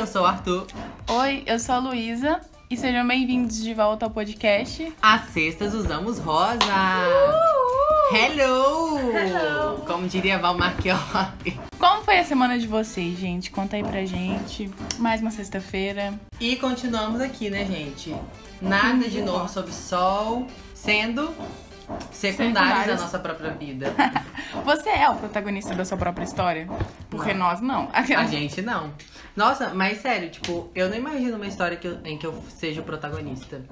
eu sou o Arthur. Oi, eu sou a Luísa e sejam bem-vindos de volta ao podcast. Às sextas usamos rosa. Hello! Hello! Como diria Val Marchiotti. Como foi a semana de vocês, gente? Conta aí pra gente. Mais uma sexta-feira. E continuamos aqui, né, gente? Nada de novo sob sol, sendo secundários da nossa própria vida. Você é o protagonista da sua própria história? Porque Não. nós não. A gente não. Nossa, mas sério, tipo, eu não imagino uma história que eu- em que eu seja o protagonista.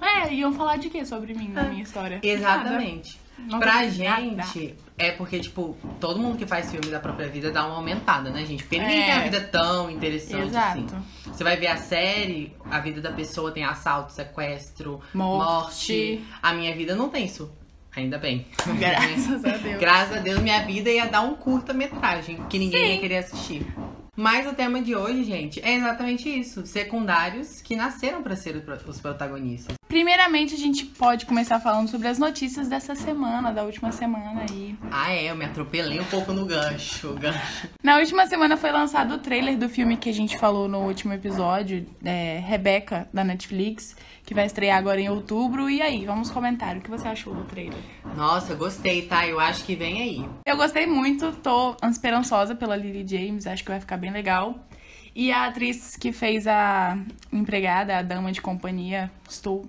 É, iam falar de quê sobre mim na minha história? Exatamente. Não pra gente, é porque, tipo, todo mundo que faz filme da própria vida dá uma aumentada, né, gente? Porque ninguém É. tem a vida tão interessante Exato. assim. Você vai ver a série, a vida da pessoa tem assalto, sequestro, Morte. morte. A minha vida não tem isso. Ainda bem. Graças a Deus. Graças a Deus, minha vida ia dar um curta-metragem que ninguém Sim. ia querer assistir. Mas o tema de hoje, gente, é exatamente isso: secundários que nasceram pra ser os pro- os protagonistas. Primeiramente, a gente pode começar falando sobre as notícias dessa semana, da última semana aí. Ah, é, eu me atropelei um pouco no gancho. Gancho. Na última semana foi lançado o trailer do filme que a gente falou no último episódio, é, Rebeca, da Netflix, que vai estrear agora em outubro. E aí, vamos comentar o que você achou do trailer. Nossa, eu gostei, tá? Eu acho que vem aí. Eu gostei muito, tô esperançosa pela Lily James, acho que vai ficar bem legal. E a atriz que fez a empregada, a dama de companhia, estou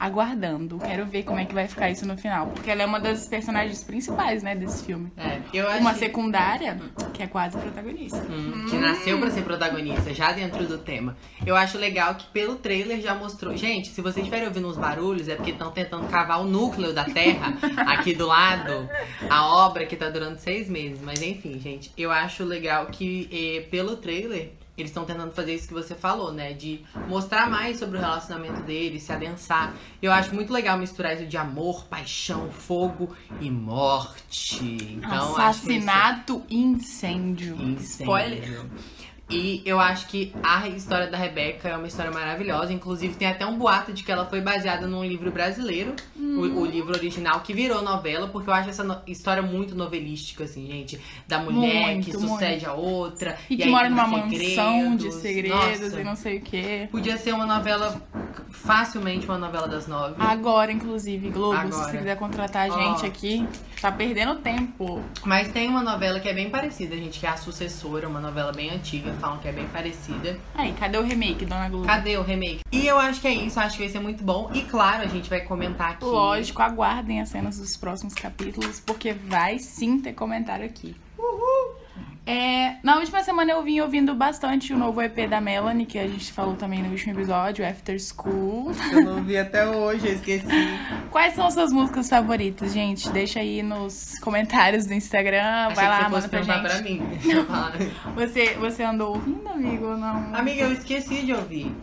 aguardando. Quero ver como é que vai ficar isso no final. Porque ela é uma das personagens principais, né, desse filme. É, eu acho Uma secundária que é quase protagonista. Hum, que nasceu pra ser protagonista, já dentro do tema. Eu acho legal que pelo trailer já mostrou. Gente, se vocês estiverem ouvindo uns barulhos, é porque estão tentando cavar o núcleo da Terra aqui do lado. A obra que tá durando seis meses. Mas enfim, gente, eu acho legal que eh, pelo trailer. Eles estão tentando fazer isso que você falou, né? De mostrar mais sobre o relacionamento deles, se adensar. Eu acho muito legal misturar isso de amor, paixão, fogo e morte. Então, Assassinato e incêndio. Incêndio. Spoiler. E eu acho que a história da Rebeca é uma história maravilhosa. Inclusive, tem até um boato de que ela foi baseada num livro brasileiro, o, o livro original, que virou novela, porque eu acho essa no- história muito novelística, assim, gente. Da mulher Muito, que sucede a outra. E que aí mora numa os mansão de segredos. segredos Nossa, e não sei o quê. Podia ser uma novela, facilmente uma novela das nove. Agora, inclusive, Globo, se Agora. você quiser contratar a gente Ó. aqui, tá perdendo tempo. Mas tem uma novela que é bem parecida, gente, que é A Sucessora, uma novela bem antiga, falam que é bem parecida. Aí, cadê o remake, Dona Globo? Cadê o remake? E eu acho que é isso, acho que vai ser muito bom. E claro, a gente vai comentar aqui. Lógico, aguardem as cenas dos próximos capítulos, porque vai sim ter comentário aqui. É, na última semana eu vim ouvindo bastante o novo EP da Melanie, que a gente falou também no último episódio, After School. Eu não vi até hoje, eu esqueci. Quais são as suas músicas favoritas, gente? Deixa aí nos comentários do Instagram, Achei vai que lá, você manda pra perguntar gente. pra mim. Falar. Você, você andou ouvindo, amigo, ou não? Amiga, eu esqueci de ouvir.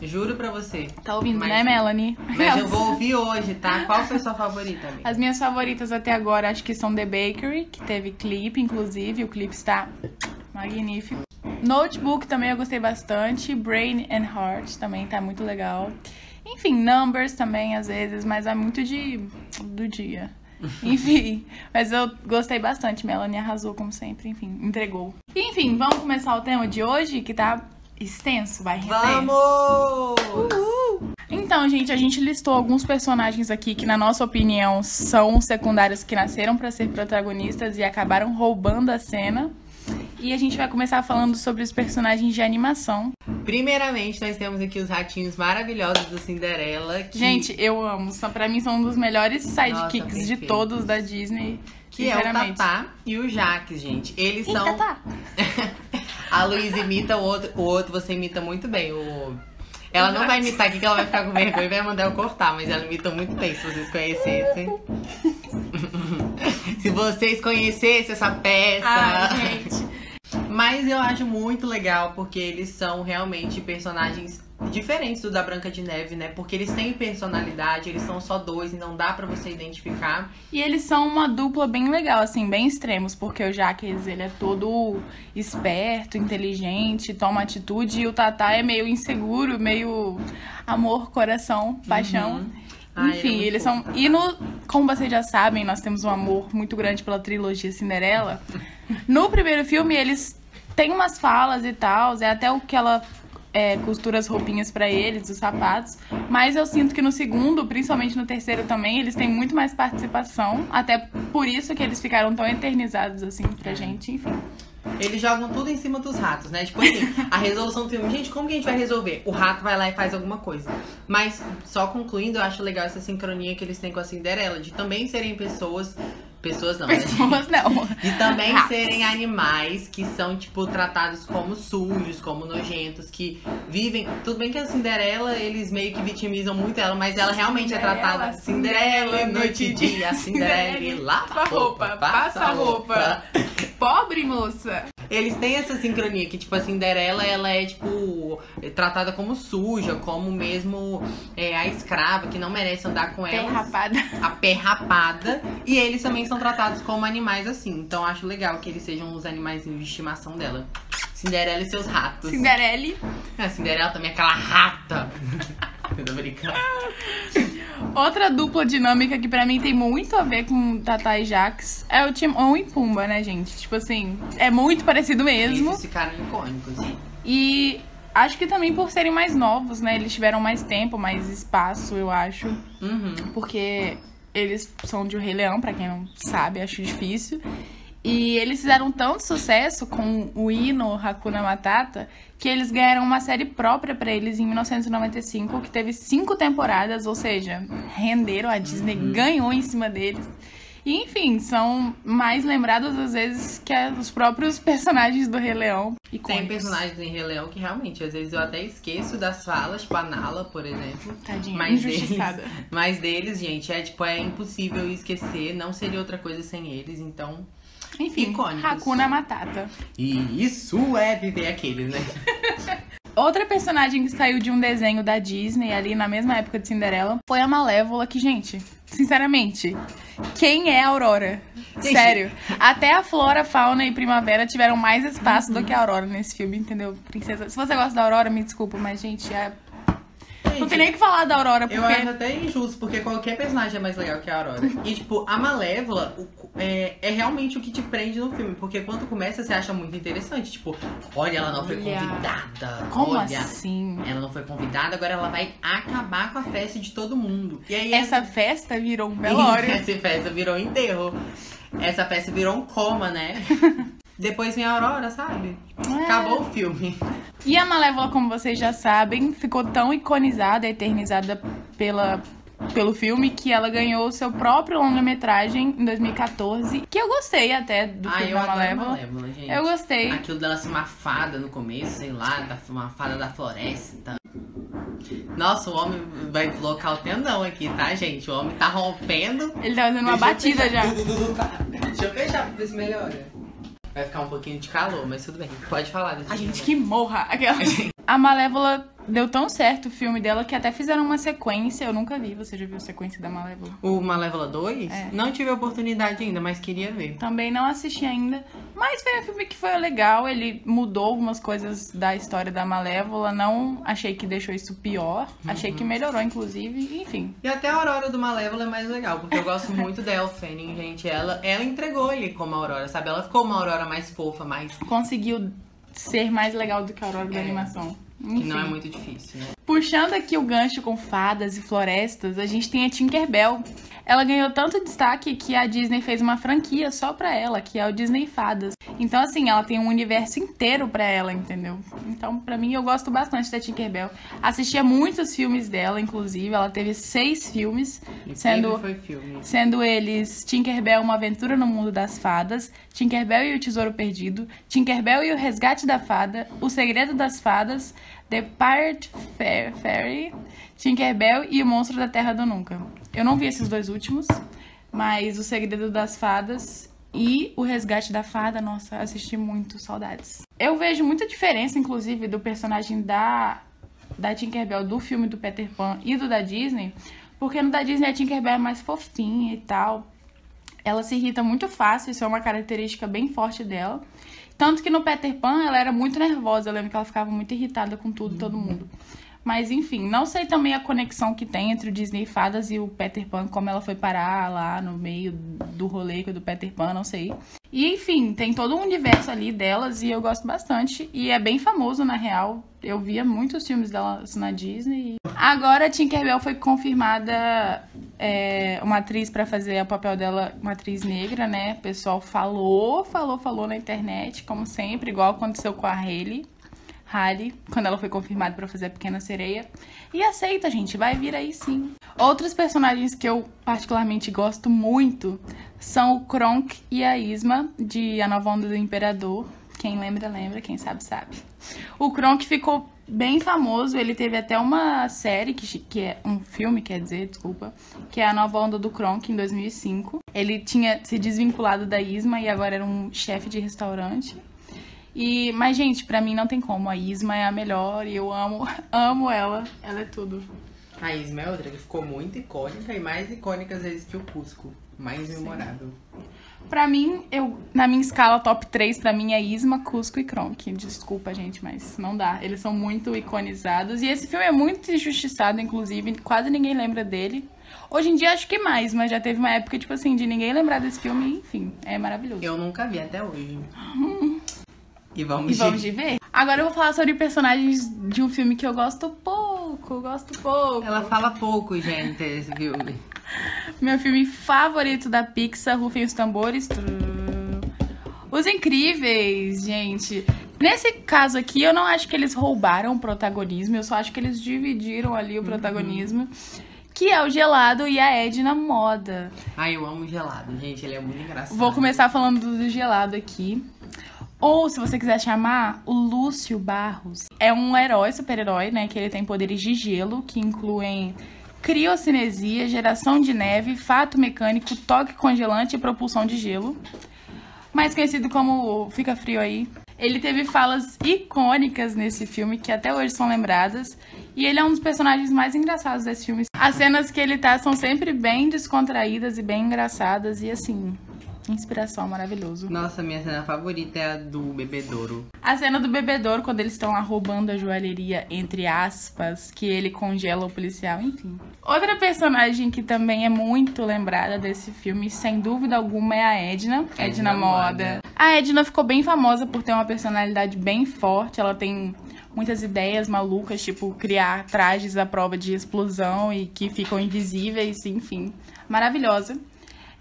Juro pra você. Tá ouvindo, Mas- né, Melanie? Mas eu vou ouvir hoje, tá? Qual foi a sua favorita, amiga? As minhas favoritas até agora acho que são The Bakery, que teve clipe, inclusive. O clipe está magnífico. Notebook também eu gostei bastante. Brain and Heart também tá muito legal. Enfim, Numbers também às vezes, mas é muito de do dia. Enfim, mas eu gostei bastante. Melanie arrasou como sempre, enfim, entregou. Enfim, vamos começar o tema de hoje, que tá extenso, vai render. Vamos! Então, gente, a gente listou alguns personagens aqui que, na nossa opinião, são secundários que nasceram pra ser protagonistas e acabaram roubando a cena. E a gente vai começar falando sobre os personagens de animação. Primeiramente, nós temos aqui os ratinhos maravilhosos do Cinderela. Que, Gente, eu amo. São, pra mim, são um dos melhores sidekicks de perfeito. todos da Disney. que é o. Tatá e o Jaques, gente. Eles Ih, são. Tatá. A Luísa imita o outro, o outro você imita muito bem. O... Ela não vai imitar aqui que ela vai ficar com vergonha e vai mandar eu cortar, mas ela imita muito bem, se vocês conhecessem. se vocês conhecessem essa peça. Ai, gente. Mas eu acho muito legal porque eles são realmente personagens diferentes do da Branca de Neve, né? Porque eles têm personalidade, eles são só dois e não dá pra você identificar. E eles são uma dupla bem legal, assim, bem extremos, porque o Jaques, ele é todo esperto, inteligente, toma atitude, e o Tatá é meio inseguro, meio amor, coração, paixão. Uhum. É Enfim, eles fofo. são. E no, como vocês já sabem, nós temos um amor muito grande pela trilogia Cinderela. No primeiro filme, eles tem umas falas e tal, é até o que ela é, costura as roupinhas para eles, os sapatos. Mas eu sinto que no segundo, principalmente no terceiro também, eles têm muito mais participação. Até por isso que eles ficaram tão eternizados assim pra gente, enfim. Eles jogam tudo em cima dos ratos, né? Tipo assim, a resolução do filme, gente, como que a gente vai resolver? O rato vai lá e faz alguma coisa. Mas, só concluindo, eu acho legal essa sincronia que eles têm com a Cinderela, de também serem pessoas. Pessoas não, né? Pessoas não. E também serem animais que são, tipo, tratados como sujos, como nojentos, que vivem. Tudo bem que a Cinderela, eles meio que vitimizam muito ela, mas ela realmente é tratada. Cinderela, noite e dia, Cinderela, lava a roupa, passa a roupa. Pobre moça. Eles têm essa sincronia que, tipo, a Cinderela, ela é, tipo, tratada como suja, como mesmo é, a escrava, que não merece andar com ela. Derrapada. A pé rapada. E eles também são tratados como animais assim. Então acho legal que eles sejam os animais de estimação dela. Cinderela e seus ratos. Cinderela. A Cinderela também é aquela rata. Eu tô brincando. Outra dupla dinâmica que pra mim tem muito a ver com Tata e Jax é o Timon e Pumba, né, gente? Tipo assim, é muito parecido mesmo. Esses ficaram icônicos. E acho que também por serem mais novos, né? Eles tiveram mais tempo, mais espaço, eu acho. Uhum. Porque eles são de O Rei Leão, pra quem não sabe, acho difícil. E eles fizeram tanto sucesso com o hino Hakuna Matata que eles ganharam uma série própria pra eles em 1995, que teve cinco temporadas, ou seja, renderam, a Disney ganhou em cima deles. E, enfim, são mais lembrados às vezes que os próprios personagens do Rei Leão. Tem icônicos. personagens em Rei Leão que realmente, às vezes eu até esqueço das falas, tipo a Nala, por exemplo. Tadinha, Mas deles, injustiçada. mas deles, gente, é tipo, é impossível esquecer, não seria outra coisa sem eles, então. Enfim, Icônicos. Hakuna Matata. E isso é viver aqueles, né? Outra personagem que saiu de um desenho da Disney ali na mesma época de Cinderela foi a Malévola, que, gente, sinceramente, quem é a Aurora? Gente. Sério. Até a Flora, Fauna e Primavera tiveram mais espaço do que a Aurora nesse filme, entendeu? Princesa. Se você gosta da Aurora, me desculpa, mas, gente, é... não tem nem o que falar da Aurora, porque. Eu acho até injusto, porque qualquer personagem é mais legal que a Aurora. E, tipo, a Malévola o- é, é realmente o que te prende no filme. Porque quando começa, você acha muito interessante. Tipo, olha, ela não foi Olha. convidada. Como olha, assim? Ela não foi convidada, agora ela vai acabar com a festa de todo mundo. E aí Essa festa virou um velório. Essa festa virou um enterro. Essa festa virou um coma, né? Depois vem a Aurora, sabe? É. Acabou o filme. E a Malévola, como vocês já sabem, ficou tão iconizada, eternizada pela, pelo filme, que ela ganhou seu próprio longa-metragem em 2014. Que eu gostei até do Ah, filme eu da Malévola. Malévola, gente. Eu gostei. Aquilo dela ser uma fada no começo, sei lá, da- uma fada da floresta. Nossa, o homem vai deslocar o tendão aqui, tá, gente? O homem tá rompendo. Ele tá fazendo uma Deixa batida já. Deixa eu fechar pra ver se melhora. Vai ficar um pouquinho de calor, mas tudo bem. Pode falar A gente que morra. Aquela... A Malévola deu tão certo o filme dela que até fizeram uma sequência. Eu nunca vi. Você já viu a sequência da Malévola? O Malévola 2? É. Não tive a oportunidade ainda, mas queria ver. Também não assisti ainda. Mas foi um filme que foi legal. Ele mudou algumas coisas da história da Malévola. Não achei que deixou isso pior. Achei Uhum. que melhorou, inclusive. Enfim. E até a Aurora do Malévola é mais legal, porque eu gosto muito dela, Fanning, gente. Ela, ela entregou ele como Aurora, sabe? Ela ficou uma Aurora mais fofa, mais. Conseguiu ser mais legal do que a Aurora da É. animação. que Enfim. não é muito difícil, né? Puxando aqui o gancho com fadas e florestas, a gente tem a Tinkerbell. Ela ganhou tanto destaque que a Disney fez uma franquia só pra ela, que é o Disney Fadas. Então, assim, ela tem um universo inteiro pra ela, entendeu? Então, pra mim, eu gosto bastante da Tinkerbell. Assistia muitos filmes dela, inclusive. Ela teve seis filmes, E sendo filme. sendo eles Tinkerbell Uma Aventura no Mundo das Fadas, Tinkerbell e o Tesouro Perdido, Tinkerbell e o Resgate da Fada, O Segredo das Fadas, Fa- Fairy, Tinkerbell e o Monstro da Terra do Nunca. Eu não vi esses dois últimos, mas O Segredo das Fadas e O Resgate da Fada, nossa, assisti muito, saudades. Eu vejo muita diferença, inclusive, do personagem da da Tinkerbell do filme do Peter Pan e do da Disney, porque no da Disney a Tinkerbell é mais fofinha e tal. Ela se irrita muito fácil, isso é uma característica bem forte dela. Tanto que no Peter Pan ela era muito nervosa, eu lembro que ela ficava muito irritada com tudo todo mundo. Mas enfim, não sei também a conexão que tem entre o Disney Fadas e o Peter Pan, como ela foi parar lá no meio do rolê do Peter Pan, não sei. E enfim, tem todo um universo ali delas e eu gosto bastante. E é bem famoso, na real. Eu via muitos filmes delas na Disney. Agora a Tinkerbell foi confirmada é, uma atriz para fazer o papel dela, uma atriz negra, né? O pessoal falou, falou, falou na internet, como sempre, igual aconteceu com a Hailey. Halle, quando ela foi confirmada para fazer a Pequena Sereia. E aceita, gente, vai vir aí sim. Outros personagens que eu particularmente gosto muito são o Kronk e a Isma, de A Nova Onda do Imperador. Quem lembra, lembra, quem sabe, sabe. O Kronk ficou bem famoso, ele teve até uma série, que, que é um filme, quer dizer, desculpa, que é A Nova Onda do Kronk, em 2005. Ele tinha se desvinculado da Isma e agora era um chefe de restaurante. E, mas, gente, pra mim não tem como. A Isma é a melhor e eu amo, amo ela. Ela é tudo. A Isma é outra que ficou muito icônica e mais icônica às vezes que o Cusco. Mais memorável. Pra mim, eu, na minha escala top 3, pra mim é Isma, Cusco e Kronk. Desculpa, gente, mas não dá. Eles são muito iconizados. E esse filme é muito injustiçado, inclusive. Quase ninguém lembra dele. Hoje em dia acho que mais, mas já teve uma época, tipo assim, de ninguém lembrar desse filme. Enfim, é maravilhoso. Eu nunca vi até hoje. E vamos, e vamos de ver? Agora eu vou falar sobre personagens de um filme que eu gosto pouco, gosto pouco. Ela fala pouco, gente, esse filme. Meu filme favorito da Pixar, Rufem os Tambores. Os Incríveis, gente. Nesse caso aqui, eu não acho que eles roubaram o protagonismo, eu só acho que eles dividiram ali o protagonismo. Uhum. Que é o gelado e a Edna Moda. Ai, eu amo gelado, gente. Ele é muito engraçado. Vou começar falando do gelado aqui. Ou, se você quiser chamar, o Lúcio Barros. É um herói, super-herói, né? Que ele tem poderes de gelo, que incluem criocinesia, geração de neve, fato mecânico, toque congelante e propulsão de gelo. Mais conhecido como Fica Frio Aí. Ele teve falas icônicas nesse filme, que até hoje são lembradas. E ele é um dos personagens mais engraçados desse filme. As cenas que ele tá são sempre bem descontraídas e bem engraçadas. E assim, Inspiração, maravilhoso. Nossa, minha cena favorita é a do bebedouro. A cena do bebedouro, quando eles estão lá roubando a joalheria, entre aspas, que ele congela o policial, enfim. Outra personagem que também é muito lembrada desse filme, sem dúvida alguma, é a Edna. Edna, Edna Moda. Moda. A Edna ficou bem famosa por ter uma personalidade bem forte. Ela tem muitas ideias malucas, tipo criar trajes à prova de explosão e que ficam invisíveis, enfim. Maravilhosa.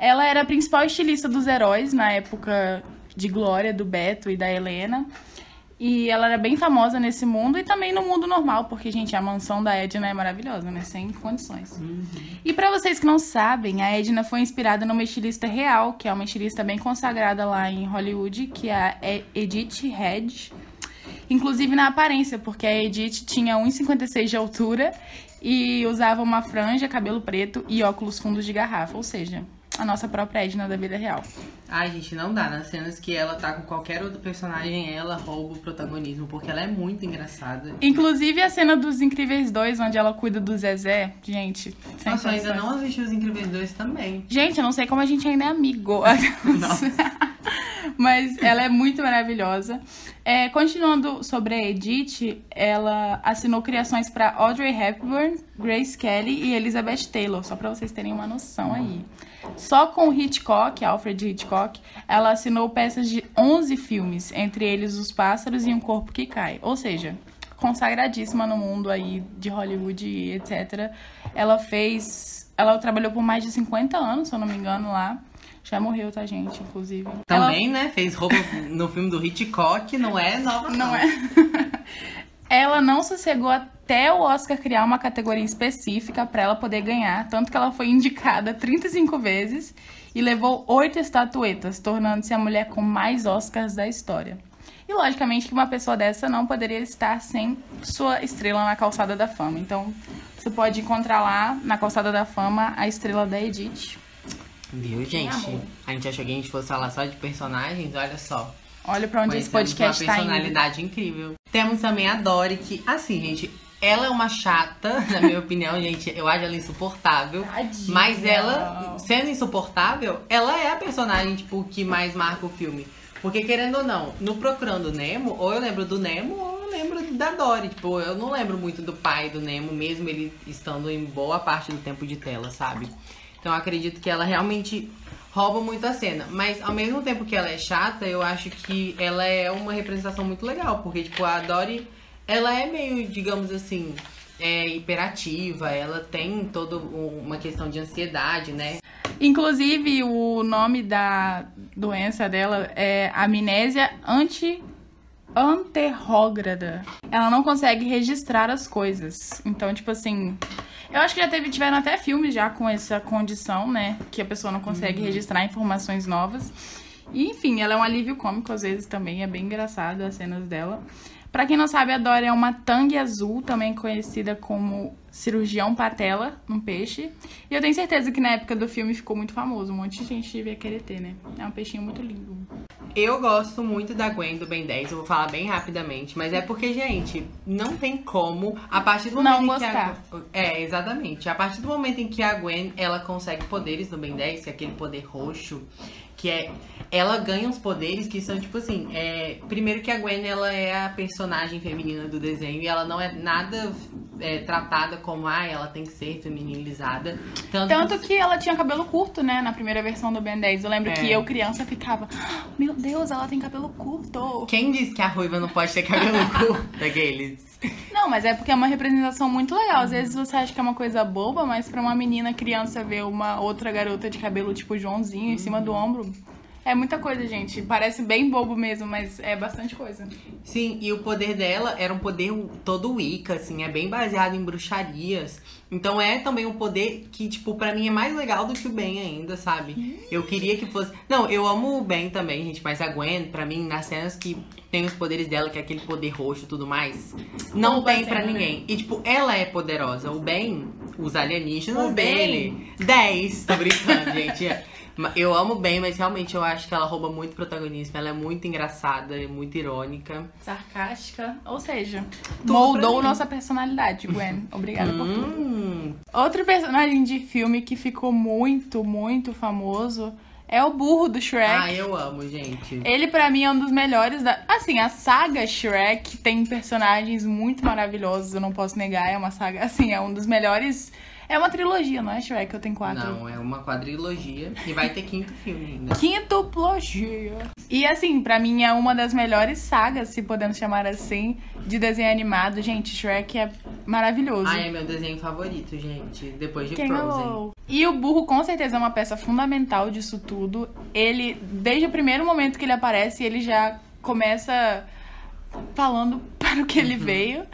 Ela era a principal estilista dos heróis na época de glória do Beto e da Helena. E ela era bem famosa nesse mundo e também no mundo normal, porque, gente, a mansão da Edna é maravilhosa, né? Sem condições. Uhum. E para vocês que não sabem, a Edna foi inspirada numa estilista real, que é uma estilista bem consagrada lá em Hollywood, que é a Edith Head. Inclusive na aparência, porque a Edith tinha 1,56 de altura e usava uma franja, cabelo preto e óculos fundos de garrafa, ou seja, a nossa própria Edna da vida real. Ai, gente, não dá. Nas cenas que ela tá com qualquer outro personagem, ela rouba o protagonismo, porque ela é muito engraçada. Inclusive a cena dos Incríveis 2, onde ela cuida do Zezé, gente. Nossa, eu ainda não assisti os Incríveis 2 também. Gente, eu não sei como a gente ainda é amigo. Nossa. Mas ela é muito maravilhosa. É, continuando sobre a Edith, ela assinou criações para Audrey Hepburn, Grace Kelly e Elizabeth Taylor, só para vocês terem uma noção aí. Só com Hitchcock, Alfred Hitchcock, ela assinou peças de 11 filmes, entre eles Os Pássaros e Um Corpo que Cai. Ou seja, consagradíssima no mundo aí de Hollywood e etc. Ela fez. Ela trabalhou por mais de 50 anos, se eu não me engano, lá. Já morreu, tá, gente, inclusive. Também, ela... né? Fez roubo no filme do Hitchcock, não é nova. Não, não é. ela não sossegou até o Oscar criar uma categoria específica para ela poder ganhar, tanto que ela foi indicada 35 vezes e levou oito estatuetas, tornando-se a mulher com mais Oscars da história. E logicamente que uma pessoa dessa não poderia estar sem sua estrela na calçada da fama. Então, você pode encontrar lá na calçada da fama a estrela da Edith. Viu, gente? A gente achou que a gente fosse falar só de personagens, olha só. Olha pra onde esse podcast tá indo. uma personalidade incrível. Temos também a Dory, que, assim, gente, ela é uma chata, na minha opinião, gente. Eu acho ela insuportável. Tadinha. Mas ela, sendo insuportável, ela é a personagem, tipo, que mais marca o filme. Porque, querendo ou não, no Procurando Nemo, ou eu lembro do Nemo, ou eu lembro da Dory. Tipo, eu não lembro muito do pai do Nemo, mesmo ele estando em boa parte do tempo de tela, sabe? Então eu acredito que ela realmente rouba muito a cena. Mas ao mesmo tempo que ela é chata, eu acho que ela é uma representação muito legal. Porque, tipo, a Dory, ela é meio, digamos assim, é, hiperativa, ela tem toda uma questão de ansiedade, né? Inclusive, o nome da doença dela é amnésia anti anterrógrada. Ela não consegue registrar as coisas. Então, tipo assim, eu acho que já teve, tiveram até filmes já com essa condição, né? Que a pessoa não consegue uhum. registrar informações novas. E, enfim, ela é um alívio cômico, às vezes também. É bem engraçado as cenas dela. Para quem não sabe, a Dory é uma tangue azul, também conhecida como cirurgião patela, um peixe. E eu tenho certeza que na época do filme ficou muito famoso. Um monte de gente devia querer ter, né? É um peixinho muito lindo. Eu gosto muito da Gwen do Ben 10, eu vou falar bem rapidamente, mas é porque, gente, não tem como, a partir do momento não em gostar. que a É, exatamente. A partir do momento em que a Gwen, ela consegue poderes no Ben 10, que é aquele poder roxo, que é ela ganha uns poderes que são tipo assim, é, primeiro que a Gwen ela é a personagem feminina do desenho e ela não é nada é, tratada como ah, ela tem que ser feminilizada. Tanto, Tanto que ela tinha cabelo curto, né, na primeira versão do Ben 10. Eu lembro é. que eu criança ficava, ah, meu Deus, ela tem cabelo curto. Quem disse que a ruiva não pode ter cabelo curto? Aqueles. Não, mas é porque é uma representação muito legal. Às vezes você acha que é uma coisa boba, mas pra uma menina criança ver uma outra garota de cabelo tipo Joãozinho uhum. em cima do ombro, é muita coisa, gente. Parece bem bobo mesmo, mas é bastante coisa. Sim, e o poder dela era um poder todo Wicca, assim, é bem baseado em bruxarias. Então é também um poder que, tipo, para mim é mais legal do que o Ben ainda, sabe? Eu queria que fosse. Não, eu amo o Ben também, gente, mas a Gwen, para mim, nas cenas que tem os poderes dela, que é aquele poder roxo e tudo mais, não tem para ninguém. Né? E, tipo, ela é poderosa. O Ben, os alienígenas o dele. 10, tô brincando, gente. Eu amo bem, mas realmente eu acho que ela rouba muito protagonismo. Ela é muito engraçada, muito irônica. Sarcástica. Ou seja, Tudo moldou nossa personalidade, Gwen. Obrigada por tudo. Hum. Outro personagem de filme que ficou muito, muito famoso é o burro do Shrek. Ah, eu amo, gente. Ele para mim é um dos melhores da, assim, a saga Shrek tem personagens muito maravilhosos, eu não posso negar, é uma saga, assim, é um dos melhores é uma trilogia, não é, Shrek? Eu tenho quatro. Não, é uma quadrilogia. E vai ter quinto filme ainda. Quintuplogia. E assim, pra mim é uma das melhores sagas, se podemos chamar assim, de desenho animado. Gente, Shrek é maravilhoso. Ah, é meu desenho favorito, gente. Depois de Quem Frozen. Amou? E o burro com certeza é uma peça fundamental disso tudo. Ele, desde o primeiro momento que ele aparece, ele já começa falando para o que ele uhum. veio.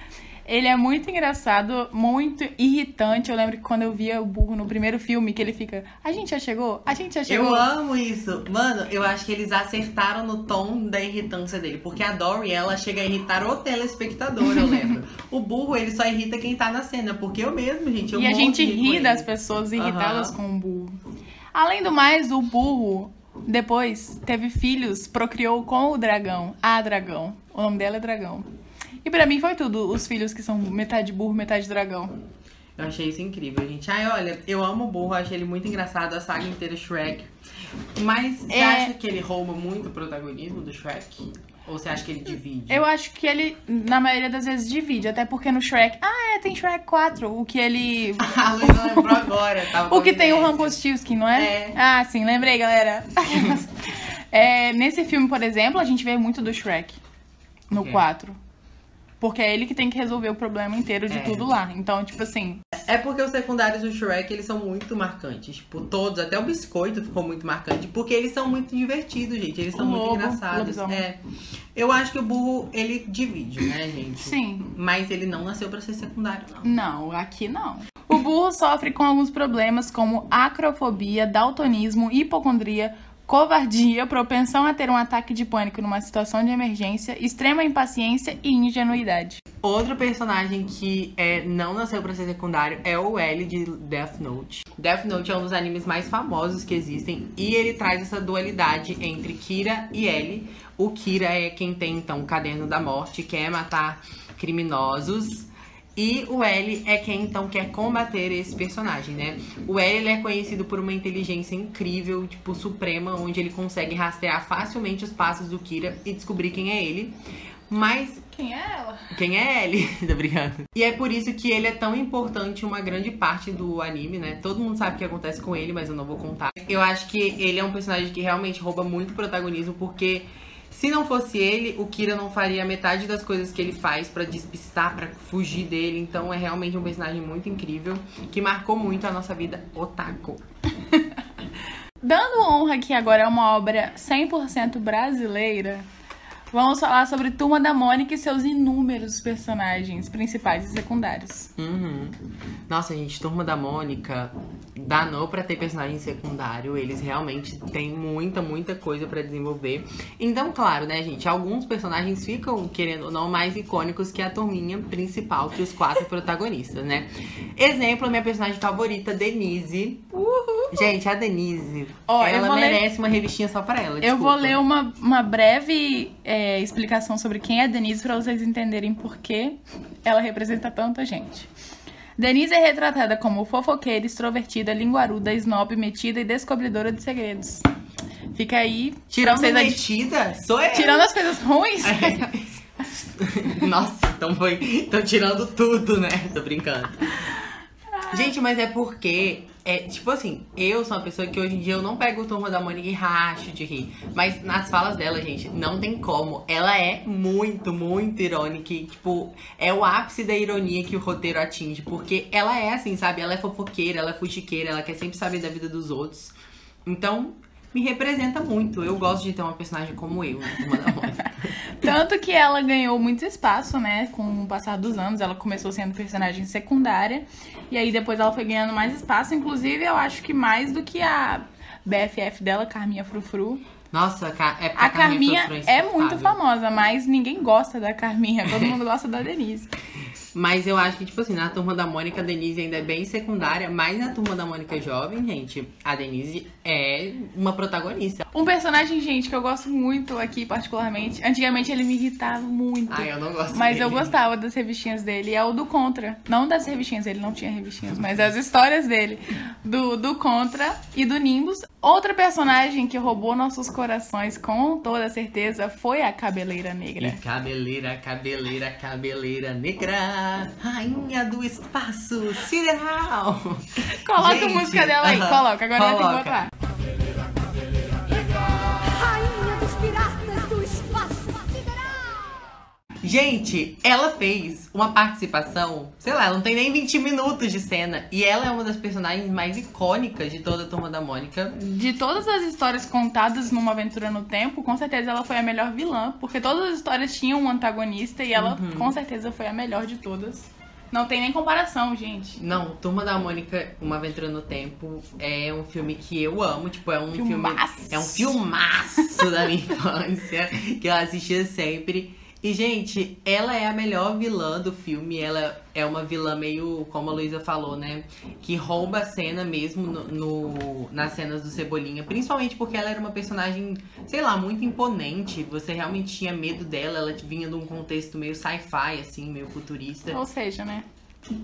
Ele é muito engraçado, muito irritante. Eu lembro que quando eu via o burro no primeiro filme, que ele fica, a gente já chegou? A gente já chegou? Eu amo isso. Mano, eu acho que eles acertaram no tom da irritância dele. Porque a Dory, ela chega a irritar o telespectador, eu lembro. o burro, ele só irrita quem tá na cena. Porque eu mesmo, gente, eu E a gente ri das pessoas irritadas uhum. com o burro. Além do mais, o burro depois teve filhos, procriou com o dragão, a dragão. O nome dela é dragão. E pra mim foi tudo, os filhos que são metade burro, metade dragão. Eu achei isso incrível, gente. Ai, olha, eu amo o burro, achei ele muito engraçado, a saga inteira Shrek. Mas você é... acha que ele rouba muito o protagonismo do Shrek? Ou você acha que ele divide? Eu acho que ele, na maioria das vezes, divide. Até porque no Shrek. Ah, é, tem Shrek 4. O que ele. ah, Luísa lembrou agora. Tava o que tem o Rumpelstiltskin, não é? é? Ah, sim, lembrei, galera. é, nesse filme, por exemplo, a gente vê muito do Shrek. No okay. 4. Porque é ele que tem que resolver o problema inteiro de é. tudo lá. Então, tipo assim. É porque os secundários do Shrek, eles são muito marcantes. Tipo, todos, até o biscoito ficou muito marcante. Porque eles são muito divertidos, gente. Eles são o muito lobo, engraçados. É. Eu acho que o burro, ele divide, né, gente? Sim. Mas ele não nasceu para ser secundário, não. Não, aqui não. O burro sofre com alguns problemas como acrofobia, daltonismo, hipocondria, covardia, propensão a ter um ataque de pânico numa situação de emergência, extrema impaciência e ingenuidade. Outro personagem que é, não nasceu para ser secundário é o L de Death Note. Death Note é um dos animes mais famosos que existem e ele traz essa dualidade entre Kira e L. O Kira é quem tem então o caderno da morte, quer matar criminosos e o L é quem então quer combater esse personagem, né? O L é conhecido por uma inteligência incrível, tipo suprema, onde ele consegue rastrear facilmente os passos do Kira e descobrir quem é ele. Mas Quem é ela? Quem é ele? Tô brincando. E é por isso que ele é tão importante, uma grande parte do anime, né? Todo mundo sabe o que acontece com ele, mas eu não vou contar. Eu acho que ele é um personagem que realmente rouba muito protagonismo, porque se não fosse ele, o Kira não faria metade das coisas que ele faz pra despistar, pra fugir dele. Então é realmente um personagem muito incrível, que marcou muito a nossa vida otaku. Dando honra aqui agora a uma obra 100% brasileira, vamos falar sobre Turma da Mônica e seus inúmeros personagens principais e secundários. Uhum. Nossa, gente, Turma da Mônica danou pra ter personagem secundário. Eles realmente têm muita, muita coisa pra desenvolver. Então, claro, né, gente? Alguns personagens ficam, querendo ou não, mais icônicos que a turminha principal, que os quatro protagonistas, né? Exemplo, a minha personagem favorita, Denise. Gente, a Denise, eu ela vou ler- merece uma revistinha só pra ela. Eu vou desculpa. ler uma, uma breve é, explicação sobre quem é Denise pra vocês entenderem por que ela representa tanta gente. Denise é retratada como fofoqueira, extrovertida, linguaruda, snob, metida e descobridora de segredos. Fica aí. Tirando vocês ad- metida, sou eu. Tirando as coisas ruins. Nossa, então foi. Estão tirando tudo, né? Tô brincando. Gente, mas é porque. É, tipo assim, eu sou uma pessoa que hoje em dia eu não pego o turma da Mônica e racho de rir. Mas nas falas dela, gente, não tem como. Ela é muito, muito irônica. E, tipo, é o ápice da ironia que o roteiro atinge. Porque ela é assim, sabe? Ela é fofoqueira, ela é fuxiqueira, ela quer sempre saber da vida dos outros. Então, me representa muito. Eu gosto de ter uma personagem como eu, na turma da Mônica. Tanto que ela ganhou muito espaço, né? Com o passar dos anos. Ela começou sendo personagem secundária. E aí depois ela foi ganhando mais espaço. Inclusive, eu acho que mais do que a BFF dela, Carminha Frufru. Nossa, é porque A Carminha foi é insuportável. muito famosa, mas ninguém gosta da Carminha. Todo mundo gosta da Denise. Mas eu acho que, tipo assim, na turma da Mônica, a Denise ainda é bem secundária, mas na turma da Mônica jovem, gente, a Denise é uma protagonista. Um personagem, gente, que eu gosto muito aqui, particularmente. Antigamente ele me irritava muito. Ai, eu não gosto Mas dele. eu gostava das revistinhas dele. É o do Contra. Não das revistinhas, ele não tinha revistinhas, mas as histórias dele. Do, do Contra e do Nimbus. Outra personagem que roubou nossos corações com toda certeza foi a Cabeleira Negra. E cabeleira, cabeleira, cabeleira negra, rainha do espaço sideral. Coloca Gente, a música dela aí, aham, coloca. Agora eu vou ter que coloca. botar. Gente, ela fez uma participação, sei lá, não tem nem 20 minutos de cena. E ela é uma das personagens mais icônicas de toda a turma da Mônica. De todas as histórias contadas numa aventura no tempo, com certeza ela foi a melhor vilã, porque todas as histórias tinham um antagonista e ela Uhum. com certeza foi a melhor de todas. Não tem nem comparação, gente. Não, Turma da Mônica, Uma Aventura no Tempo é um filme que eu amo. Tipo, é um Filmaço. filme. É um filmaço da minha infância que eu assistia sempre. E, gente, ela é a melhor vilã do filme. Ela é uma vilã meio, como a Luísa falou, né? Que rouba a cena mesmo no, no- nas cenas do Cebolinha. Principalmente porque ela era uma personagem, sei lá, muito imponente. Você realmente tinha medo dela. Ela vinha de um contexto meio sci-fi, assim, meio futurista. Ou seja, né?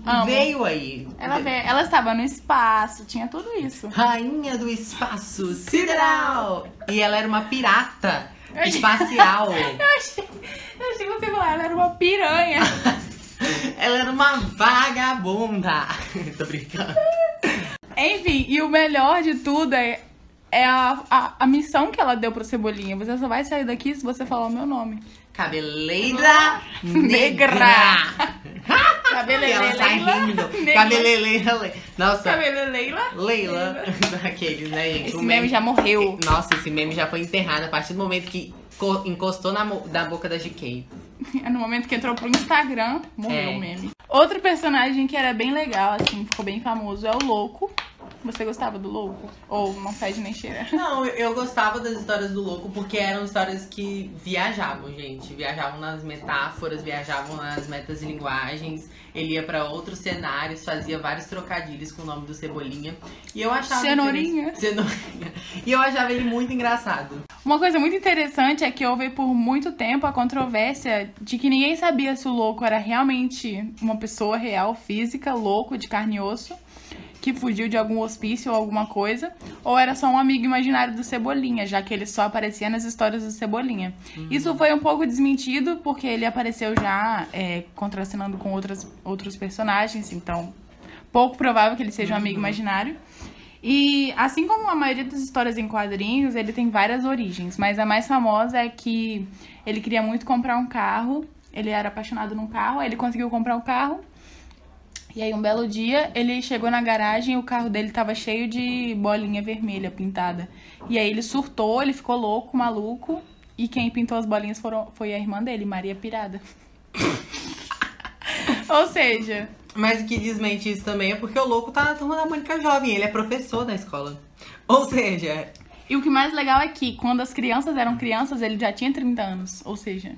Amo. Veio aí. Ela, veio, ela estava no espaço, tinha tudo isso. Rainha do espaço sideral. E ela era uma pirata espacial. Eu achei, eu achei que você falou, ela era uma piranha. ela era uma vagabunda. Tô brincando. Enfim, e o melhor de tudo é, é a, a, a missão que ela deu pro Cebolinha. Você só vai sair daqui se você falar o meu nome. Cabeleira Negra. Cabeleleila. ela sai rindo. Nossa. Cabeleleila. Leila. Daqueles, né, gente? Esse O meme já morreu. Nossa, esse meme já foi enterrado a partir do momento que co- encostou na, na boca da GK. No momento que entrou pro Instagram, morreu É. o meme. Outro personagem que era bem legal, assim, ficou bem famoso, é o Louco. Você gostava do Louco? Ou não fede nem cheira? Não, eu- gostava das histórias do louco porque eram histórias que viajavam, gente. Viajavam nas metáforas, viajavam nas metas de linguagens. Ele ia pra outros cenários, fazia vários trocadilhos com o nome do Cebolinha. E eu achava. Cenourinha. ele- Cenourinha. E eu achava ele muito engraçado. Uma coisa muito interessante é que houve por muito tempo a controvérsia de que ninguém sabia se o louco era realmente uma pessoa real, física, louco, de carne e osso. Que fugiu de algum hospício ou alguma coisa, ou era só um amigo imaginário do Cebolinha, já que ele só aparecia nas histórias do Cebolinha. Isso foi um pouco desmentido, porque ele apareceu já é, contracenando com outras, outros personagens, então pouco provável que ele seja um amigo imaginário. E assim como a maioria das histórias em quadrinhos, ele tem várias origens, mas a mais famosa é que ele queria muito comprar um carro, ele era apaixonado num carro, aí ele conseguiu comprar um carro. E aí um belo dia ele chegou na garagem e o carro dele tava cheio de bolinha vermelha pintada. E aí ele surtou, ele ficou louco, maluco, e quem pintou as bolinhas foram, foi a irmã dele, Maria Pirada. Ou seja, Mas o que desmente isso também é porque o louco tá na turma da Mônica Jovem, ele é professor da escola. Ou seja, E o que mais legal é que quando as crianças eram crianças, ele já tinha 30 anos. Ou seja,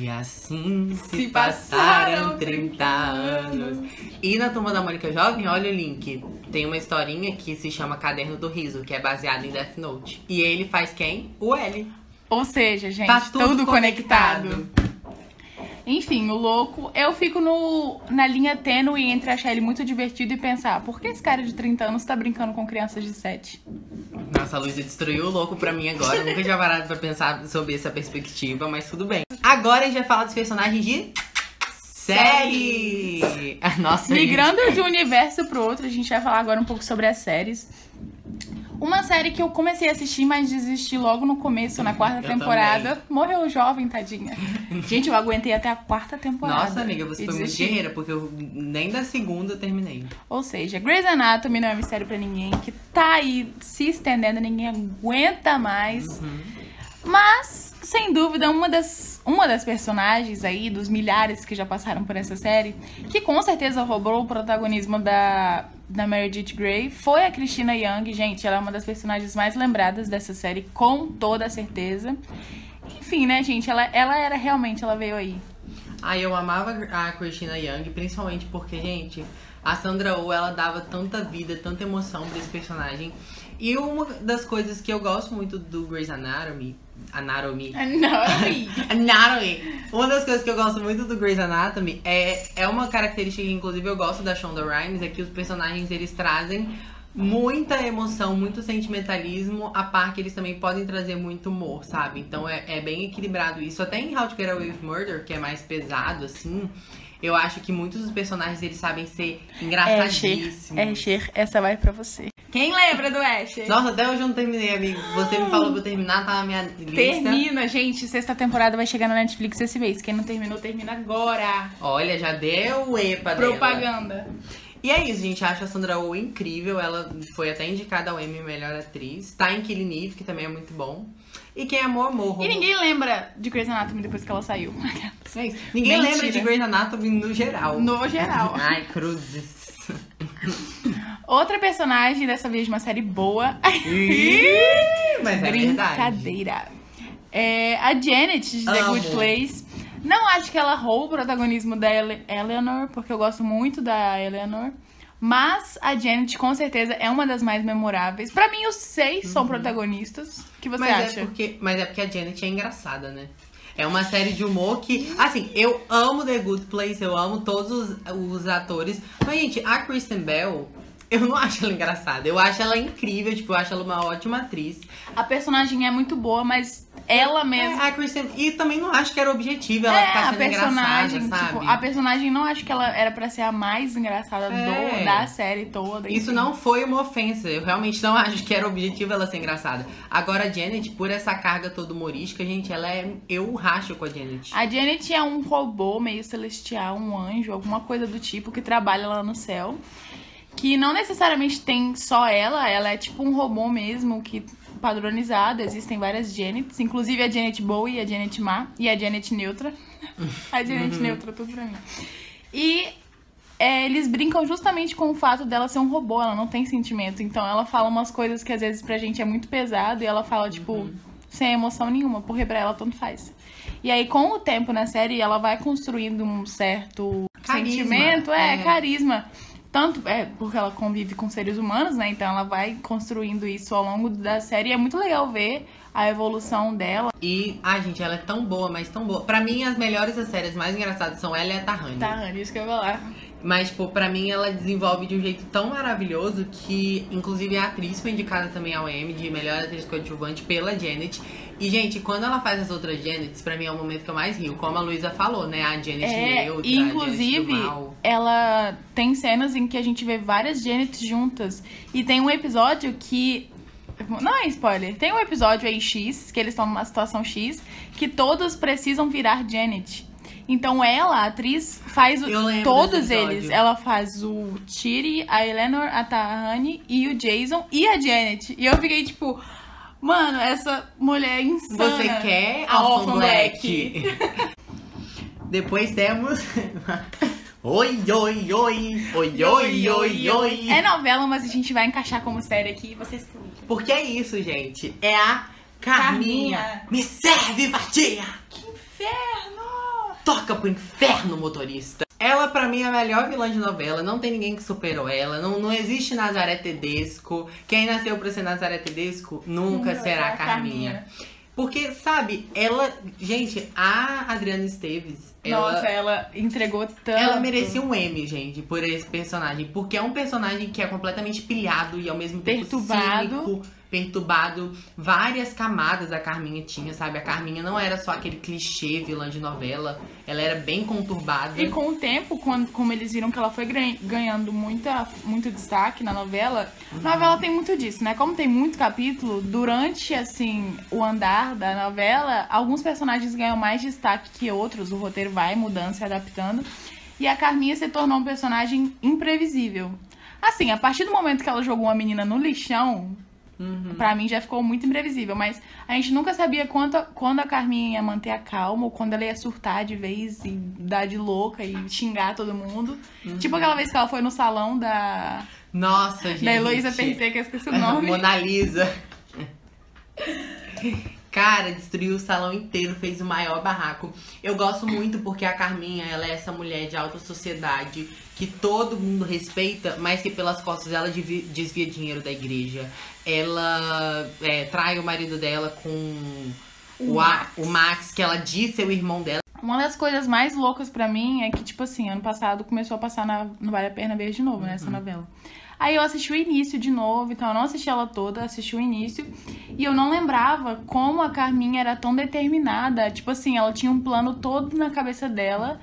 E assim se, Se passaram passaram 30 anos. E na Turma da Mônica Jovem, olha o link. Tem uma historinha que se chama Caderno do Riso, que é baseada em Death Note. E ele faz quem? O L. ou seja, gente, Tá tudo, tudo conectado. conectado. Enfim, o louco, eu fico no, na linha tênue entre achar ele muito divertido e pensar, por que esse cara de 30 anos tá brincando com crianças de 7? Nossa, a Luísa destruiu o louco pra mim agora. Eu nunca tinha parado pra pensar sobre essa perspectiva, mas tudo bem. Agora a gente vai falar dos personagens de série. Nossa, gente. Migrando de um universo pro outro, a gente vai falar agora um pouco sobre as séries. Uma série que eu comecei a assistir, mas desisti logo no começo, na quarta Eu temporada. Morreu jovem, tadinha. Gente, eu aguentei até a quarta temporada. Nossa, amiga, você foi muito desisti. guerreira, porque eu nem da segunda eu terminei. Ou seja, Grey's Anatomy não é mistério pra ninguém, que tá aí se estendendo, ninguém aguenta mais. Mas, sem dúvida, uma das, uma das personagens aí, dos milhares que já passaram por essa série, que com certeza roubou o protagonismo da, da Meredith Grey, foi a Christina Young. Gente, ela é uma das personagens mais lembradas dessa série, com toda certeza. Enfim, né, gente, ela, ela era realmente, ela veio aí. Ah, eu amava a Christina Young, principalmente porque, gente, a Sandra Oh, ela dava tanta vida, tanta emoção pra esse personagem. E uma das coisas que eu gosto muito do Grey's Anatomy, Anatomy, Não, Anatomy. Uma das coisas que eu gosto muito do Grey's Anatomy é, é uma característica que, inclusive, eu gosto da Shonda Rhimes, é que os personagens, eles trazem muita emoção, muito sentimentalismo, a par que eles também podem trazer muito humor, sabe? Então é, é bem equilibrado isso. Até em How to Get Away with Murder, que é mais pesado, assim, eu acho que muitos dos personagens, eles sabem ser Asher, engraçadíssimos. Asher, essa vai pra você. Quem lembra do Asher? Nossa, até hoje eu não terminei, amigo. Você me falou pra eu terminar, tá na minha lista. Termina, gente. Sexta temporada vai chegar na Netflix esse mês. Quem não terminou, termina agora. Olha, já deu epa dela. Propaganda. E é isso, gente. Acho a Sandra Oh incrível. Ela foi até indicada ao Emmy Melhor Atriz. Tá em Killing Eve, que também é muito bom. E quem amou, amou. E ninguém lembra de Grey's Anatomy depois que ela saiu. É. Ninguém Mentira. lembra de Grey's Anatomy no geral. No geral. Ai, cruzes. Outra personagem, dessa vez de uma série boa. Mas é verdade. Brincadeira. É a Janet de The Amo. Good Place. Não acho que ela rouba o protagonismo da Ele- Eleanor, porque eu gosto muito da Eleanor. Mas a Janet, com certeza, é uma das mais memoráveis. Pra mim, os seis são protagonistas. O que você Uhum. mas, acha? é porque, mas é porque a Janet é engraçada, né? É uma série de humor que, assim, eu amo The Good Place, eu amo todos os, os atores. Mas, gente, a Kristen Bell, eu não acho ela engraçada. Eu acho ela incrível, tipo, eu acho ela uma ótima atriz. A personagem é muito boa, mas ela mesma. É, a Kristen. E também não acho que era o objetivo ela É, ficar a sendo personagem, engraçada, tipo, sabe? a personagem não acho que ela era pra ser a mais engraçada É. do, da série toda. Isso enfim. não foi uma ofensa. Eu realmente não acho que era o objetivo ela ser engraçada. Agora, a Janet, por essa carga toda humorística, gente, ela é. Eu racho com a Janet. A Janet é um robô meio celestial, um anjo, alguma coisa do tipo que trabalha lá no céu. Que não necessariamente tem só ela, ela é tipo um robô mesmo, que padronizado. Existem várias Janets, inclusive a Janet Bowie, a Janet Ma e a Janet Neutra. a Janet Neutra, tudo pra mim. E é, eles brincam justamente com o fato dela ser um robô, ela não tem sentimento. Então ela fala umas coisas que às vezes pra gente é muito pesado e ela fala, tipo, sem emoção nenhuma, porque pra ela tanto faz. E aí, com o tempo na série, ela vai construindo um certo Carisma, sentimento, é, é. carisma. Tanto é porque ela convive com seres humanos, né? Então ela vai construindo isso ao longo da série. E é muito legal ver a evolução dela. E, ai, gente, ela é tão boa, mas tão boa. Pra mim, as melhores das séries mais engraçadas são ela e a Tahani. Tá, isso que eu vou lá. Mas, tipo, pra mim ela desenvolve de um jeito tão maravilhoso que, inclusive, a atriz foi indicada também ao Emmy de melhor atriz coadjuvante pela Janet. E, gente, quando ela faz as outras Janets, pra mim é o momento que eu mais rio. Como a Luísa falou, né? A Janet É, neutra, e a inclusive, ela tem cenas em que a gente vê várias Janets juntas. E tem um episódio que. Não é spoiler. Tem um episódio aí X, que eles estão numa situação X, que todos precisam virar Janet. Então ela, a atriz, faz o- todos eles. Ela faz o Tiri, a Eleanor, a Tahani e o Jason e a Janet. E eu fiquei tipo, mano, essa mulher é insana. Você quer a Orphan Orphan Black? Depois temos. oi, oi, oi. Oi, oi, oi, oi. É novela, mas a gente vai encaixar como série aqui. Vocês curtem. Porque é isso, gente. É a Carminha. Carminha. Me serve, vadia! Que inferno! Toca pro inferno, motorista. Ela, pra mim, é a melhor vilã de novela. Não tem ninguém que superou ela. Não, não existe Nazaré Tedesco. Quem nasceu pra ser Nazaré Tedesco nunca será a Carminha. Porque, sabe, ela. Gente, a Adriana Esteves. Ela, Nossa, ela entregou tanto. ela merecia um M, gente, por esse personagem. Porque é um personagem que é completamente pilhado e ao mesmo tempo Perturbado. cínico, perturbado. Várias camadas a Carminha tinha, sabe? A Carminha não era só aquele clichê vilã de novela. Ela era bem conturbada. E com o tempo, quando, como eles viram que ela foi ganha- ganhando muita, muito destaque na novela, a novela tem muito disso, né? Como tem muito capítulo, durante, assim, o andar da novela, alguns personagens ganham mais destaque que outros, o roteiro vai mudando, se adaptando, e a Carminha se tornou um personagem imprevisível. Assim, a partir do momento que ela jogou uma menina no lixão, Uhum. Pra mim já ficou muito imprevisível, mas a gente nunca sabia quanto, quando a Carminha ia manter a calma ou quando ela ia surtar de vez e dar de louca e xingar todo mundo. Uhum. Tipo aquela vez que ela foi no salão da, Nossa, gente. da Heloísa Pensei, que eu esqueci o nome. Mona Lisa. Cara, destruiu o salão inteiro, fez o maior barraco. Eu gosto muito porque a Carminha, ela é essa mulher de alta sociedade que todo mundo respeita, mas que pelas costas ela desvia dinheiro da igreja. Ela é, trai o marido dela com o, O A- Max. o Max, que ela diz ser o irmão dela. Uma das coisas mais loucas pra mim é que, tipo assim, ano passado começou a passar na, no Vale a Pena ver de novo, né, essa novela. Aí eu assisti o início de novo, então eu não assisti ela toda, assisti o início. E eu não lembrava como a Carminha era tão determinada. Tipo assim, ela tinha um plano todo na cabeça dela.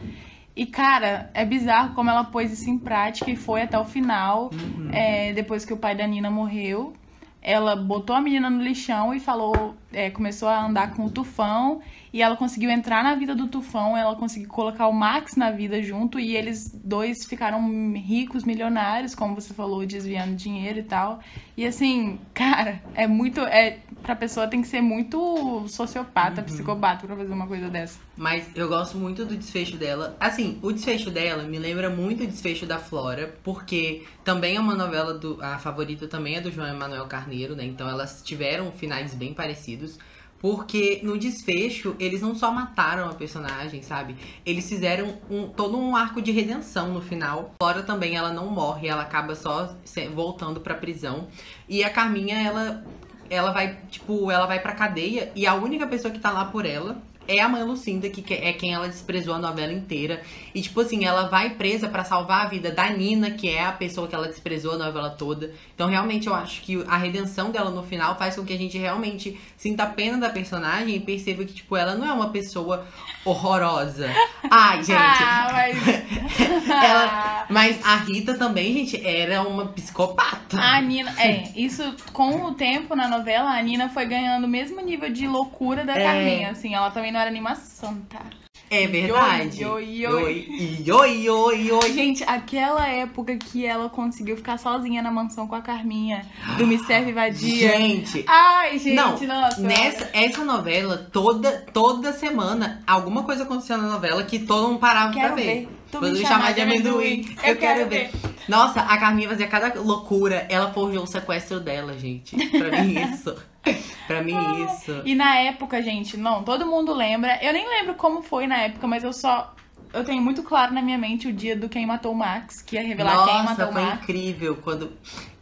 E, cara, é bizarro como ela pôs isso em prática e foi até o final. é, depois que o pai da Nina morreu. Ela botou a menina no lixão e falou, é, começou a andar com o Tufão e ela conseguiu entrar na vida do Tufão, ela conseguiu colocar o Max na vida junto e eles dois ficaram ricos, milionários, como você falou, desviando dinheiro e tal. E assim, cara, é muito, é pra pessoa tem que ser muito sociopata, psicopata pra fazer uma coisa dessa. Mas eu gosto muito do desfecho dela. Assim, o desfecho dela me lembra muito o desfecho da Flora, porque também é uma novela do. A favorita também é do João Emanuel Carneiro, né? Então elas tiveram finais bem parecidos. Porque no desfecho, eles não só mataram a personagem, sabe? Eles fizeram um- todo um arco de redenção no final. Flora também, ela não morre, ela acaba só voltando pra prisão. E a Carminha, ela ela vai, tipo, ela vai pra cadeia e a única pessoa que tá lá por ela é a mãe Lucinda, que é quem ela desprezou a novela inteira. E, tipo assim, ela vai presa pra salvar a vida da Nina, que é a pessoa que ela desprezou a novela toda. Então, realmente, eu acho que a redenção dela no final faz com que a gente realmente sinta pena da personagem e perceba que, tipo, ela não é uma pessoa horrorosa. Ai, gente. Ah, mas... ela, mas a Rita também, gente, era uma psicopata. A Nina, é, isso com o tempo na novela, a Nina foi ganhando o mesmo nível de loucura da É. Carminha, assim, ela também não era animação, tá? É verdade. Oi, oi, oi. Oi, oi. Gente, aquela época que ela conseguiu ficar sozinha na mansão com a Carminha, do Me Serve Vadia. Gente, Ai, gente, não, nossa. nessa essa novela, toda, toda semana, alguma coisa acontecia na novela que todo mundo parava Quero pra ver. ver. Tu Quando me chamar de amendoim, amendoim, eu, quero ver. Nossa, a Carminha fazia cada loucura. Ela forjou o sequestro dela, gente. Pra mim, isso. pra mim, isso. E na época, gente, não, todo mundo lembra. Eu nem lembro como foi na época, mas eu só. Eu tenho muito claro na minha mente o dia do Quem Matou o Max, que ia revelar quem Nossa, matou o foi Max. incrível quando.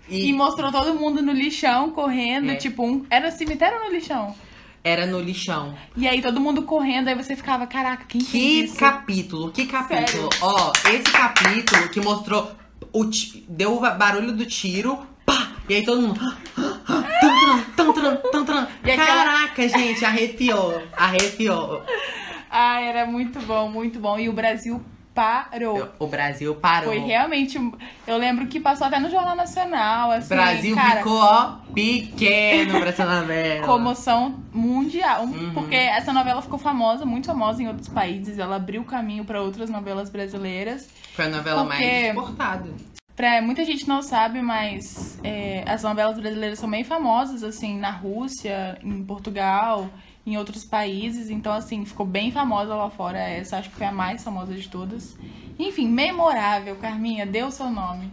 E mostrou todo mundo no lixão, correndo, É. tipo, um... era cemitério ou no lixão? era no lixão. E aí todo mundo correndo, aí você ficava, caraca, quem Que capítulo, que capítulo. Sério? Ó, esse capítulo que mostrou o deu o barulho do tiro, pá! E aí todo mundo. Tantran, tantran, tantran. E aquela- Caraca, gente, arrepiou. Arrepiou. Ah, era muito bom, muito bom. E o Brasil parou. O Brasil parou. Foi realmente. Eu lembro que passou até no Jornal Nacional, assim. O Brasil cara, ficou, ó, pequeno pra essa novela. Comoção mundial. Uhum. Porque essa novela ficou famosa, muito famosa em outros países. Ela abriu o caminho para outras novelas brasileiras. Foi a novela mais exportada. Pra muita gente não sabe, mas é, as novelas brasileiras são bem famosas, assim, na Rússia, em Portugal, em outros países. Então, assim, ficou bem famosa lá fora. Essa acho que foi a mais famosa de todas. Enfim, memorável, Carminha, o seu nome.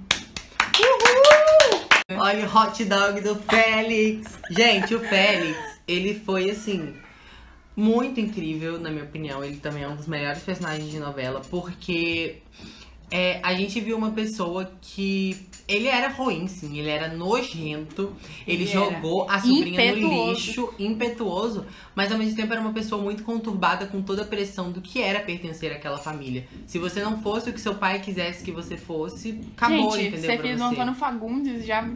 Olha o hot dog do Félix. Gente, o Félix, ele foi assim. Muito incrível, na minha opinião. Ele também é um dos melhores personagens de novela, porque é, a gente viu uma pessoa que. Ele era ruim, sim, ele era nojento, ele, Ele jogou a sobrinha no impetuoso. lixo, impetuoso, mas ao mesmo tempo era uma pessoa muito conturbada com toda a pressão do que era pertencer àquela família. Se você não fosse o que seu pai quisesse que você fosse, acabou, gente, entendeu? ser filho do. Antônio Fagundes já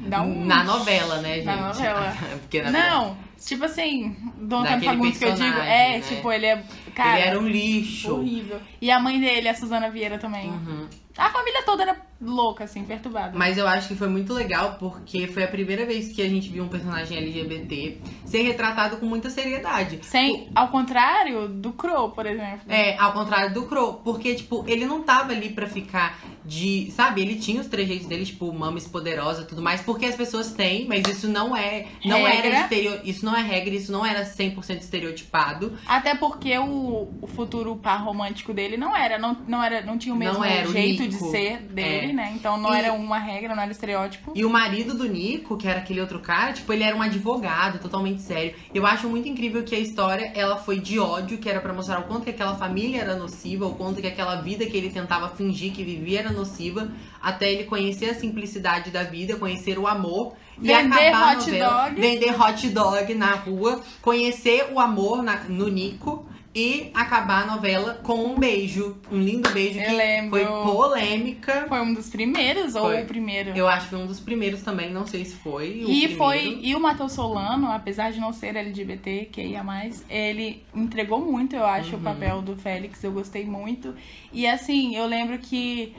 dá um. Na novela, né, gente? Na novela. Porque na verdade, Não, tipo assim, do Antônio Fagundes que eu digo, é, né? tipo, ele é. Cara, ele era um lixo. horrível. E a mãe dele, a Suzana Vieira também. Uhum. A família toda era louca, assim, perturbada. Mas eu acho que foi muito legal porque foi a primeira vez que a gente viu um personagem LGBT ser retratado com muita seriedade. Sem, ao contrário do Crow, por exemplo. É, ao contrário do Crow, porque, tipo, ele não tava ali pra ficar de. Sabe, ele tinha os trejeitos dele, tipo, mames poderosa e tudo mais, porque as pessoas têm, mas isso não é. Não Regra. era estereo, Isso não é regra, isso não era 100% estereotipado. Até porque o, o futuro par romântico dele não era, não, não era, não tinha o mesmo era o jeito de Nico. ser dele, É. né? Então não E- era uma regra, não era estereótipo. E o marido do Nico, que era aquele outro cara, tipo, ele era um advogado totalmente sério. Eu acho muito incrível que a história, ela foi de ódio, que era pra mostrar o quanto que aquela família era nociva, o quanto que aquela vida que ele tentava fingir que vivia era nociva, até ele conhecer a simplicidade da vida, conhecer o amor. E Vender acabar hot novela, dog. Vender hot dog na rua, conhecer o amor na- no Nico e acabar a novela com um beijo. Um lindo beijo Eu que lembro. foi polêmica. Foi um dos primeiros ou Foi. o primeiro? Eu acho que foi um dos primeiros também, não sei se foi. E foi, e o Matheus Solano, apesar de não ser LGBT, que ia mais, ele entregou muito, eu acho, Uhum. o papel do Félix, eu gostei muito. E assim, eu lembro que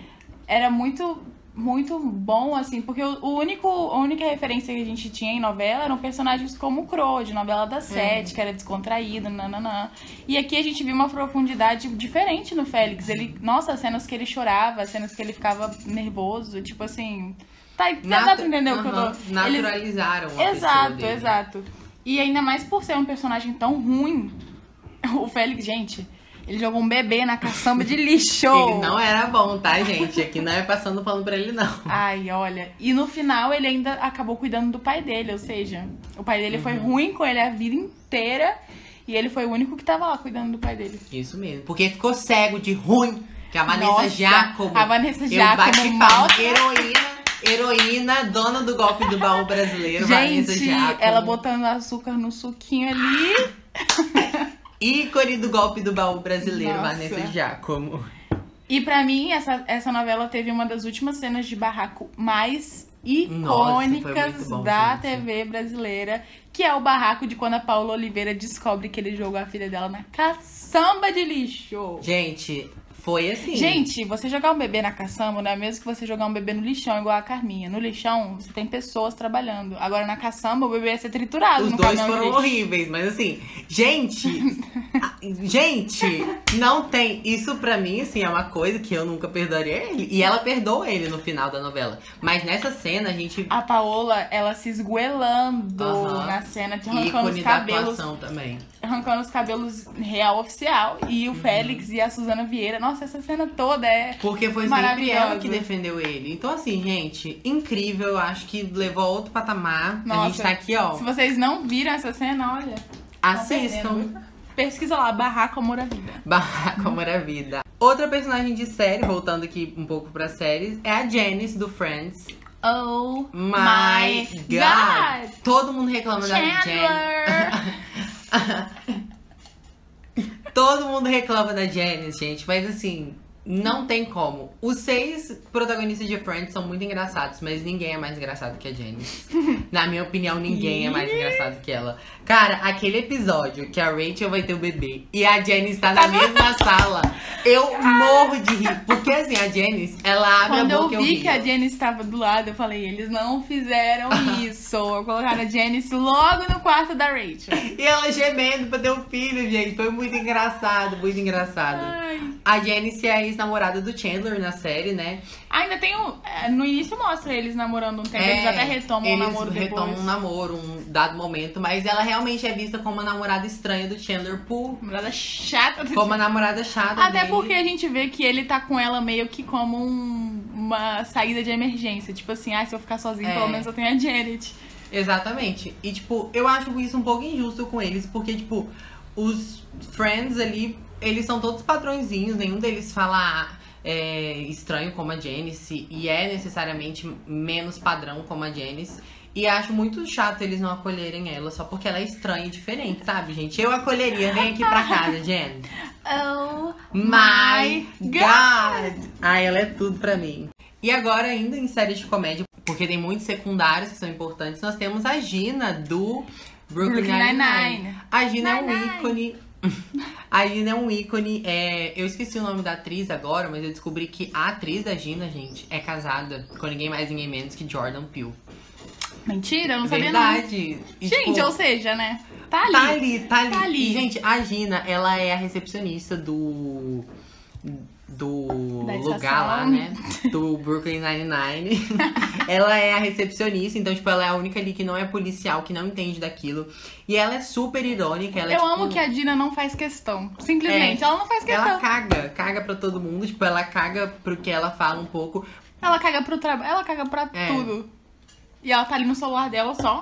era muito muito bom, assim, porque o, único, a única referência que a gente tinha em novela eram personagens como o Crow, de novela das sete, que era descontraído, nananã. E aqui a gente viu uma profundidade diferente no Félix. Ele, nossa, as cenas que ele chorava, as cenas que ele ficava nervoso, tipo assim. Tá, dá pra entender o que eu tô. Eles- Naturalizaram pessoa Exato, exato. E ainda mais por ser um personagem tão ruim, o Félix, gente, ele jogou um bebê na caçamba de lixo. Ele não era bom, tá, gente? Aqui não é passando pano pra ele, não. Ai, olha. E no final ele ainda acabou cuidando do pai dele, ou seja, o pai dele Uhum. foi ruim com ele a vida inteira e ele foi o único que tava lá cuidando do pai dele. Isso mesmo. Porque ficou cego de ruim. Que a Vanessa Nossa, Giacomo. a Vanessa bati mal-. Heroína, heroína, dona do golpe do baú brasileiro, Vanessa Gente, Giacomo. ela botando açúcar no suquinho ali. Ícone do golpe do baú brasileiro, Nossa. Vanessa Giacomo. E pra mim, essa, essa novela teve uma das últimas cenas de barraco mais Nossa, icônicas muito bom, da gente. TV brasileira, que é o barraco de quando a Paula Oliveira descobre que ele jogou a filha dela na caçamba de lixo. Gente, foi assim. Gente, você jogar um bebê na caçamba não é mesmo que você jogar um bebê no lixão, igual a Carminha. No lixão, você tem pessoas trabalhando. Agora, na caçamba, o bebê ia ser triturado Os no dois foram horríveis, mas assim, gente, gente, não tem. Isso pra mim, assim, é uma coisa que eu nunca perdoaria ele. E ela perdoa ele no final da novela. Mas nessa cena, a gente. A Paola, ela se esgoelando na cena, de arrancando ícone os da cabelos atuação também. arrancando os cabelos real oficial. E Uhum. o Félix e a Suzana Vieira. Nossa, essa cena toda é. Porque foi sempre ela que defendeu ele. Então, assim, gente, incrível. Acho que levou a outro patamar. a gente tá aqui, ó. Se vocês não viram essa cena, olha. tá Assistam. perdendo. Pesquisa lá, Barraco Amor à Vida. Barraco Amor à Vida. Outra personagem de série, voltando aqui um pouco pra séries, é a Janice do Friends. Oh My, God. Todo mundo reclama da Jen. Todo mundo reclama da Janice, gente, mas assim, não tem como. Os seis protagonistas de Friends são muito engraçados, mas ninguém é mais engraçado que a Janice. Na minha opinião, ninguém é mais engraçado que ela. Cara, aquele episódio que a Rachel vai ter o bebê e a Janice tá na mesma sala, eu morro de rir. Porque assim, a Janice, ela abre Quando a eu boca vi e eu que a. Janice estava do lado, eu falei, eles não fizeram isso. Colocaram a Janice logo no quarto da Rachel. E ela gemendo pra ter um filho, gente. Foi muito engraçado, muito engraçado. Ai. A Janice é a ex-namorada do Chandler na série, né? Ainda tem um. é, No início mostra eles namorando um tempo, eles até retomam o eles namoro retomam depois. um namoro, um dado momento, mas ela realmente é vista como a namorada estranha do Chandler por Namorada chata do como a namorada chata Até dele. porque a gente vê que ele tá com ela meio que como um- uma saída de emergência. Tipo assim, ah, se eu ficar sozinho, É. pelo menos eu tenho a Janet. Exatamente. E, tipo, eu acho isso um pouco injusto com eles, porque, tipo, os friends ali, eles são todos padrõezinhos, nenhum deles fala é, estranho como a Janice, e é necessariamente menos padrão como a Janice. E acho muito chato eles não acolherem ela só porque ela é estranha e diferente, sabe, gente? Eu acolheria, vem aqui pra casa, Jen. Oh My God! Ai, ela é tudo pra mim. E agora, ainda em série de comédia, porque tem muitos secundários que são importantes, nós temos a Gina do Brooklyn Nine-Nine. A Gina é um ícone. A Gina é um ícone. é, eu esqueci o nome da atriz agora, mas eu descobri que a atriz da Gina, gente, é casada com ninguém mais, ninguém menos que Jordan Peele. Mentira, eu não sabia não. Verdade. E, Gente, tipo, ou seja, né? Tá ali. Tá ali, tá ali. Tá ali. E, gente, a Gina, ela é a recepcionista do. Do Da lugar estação. lá, né? Do Brooklyn Nine-Nine. ela é a recepcionista, então, tipo, ela é a única ali que não é policial, que não entende daquilo. E ela é super irônica. Ela é, Eu tipo, amo que a Dina não faz questão. Simplesmente, ela não faz questão. Ela Ela, caga, caga pra todo mundo. Tipo, ela caga pro que ela fala um pouco. caga pro trabalho, ela caga pra É. tudo. E ela tá ali no celular dela só.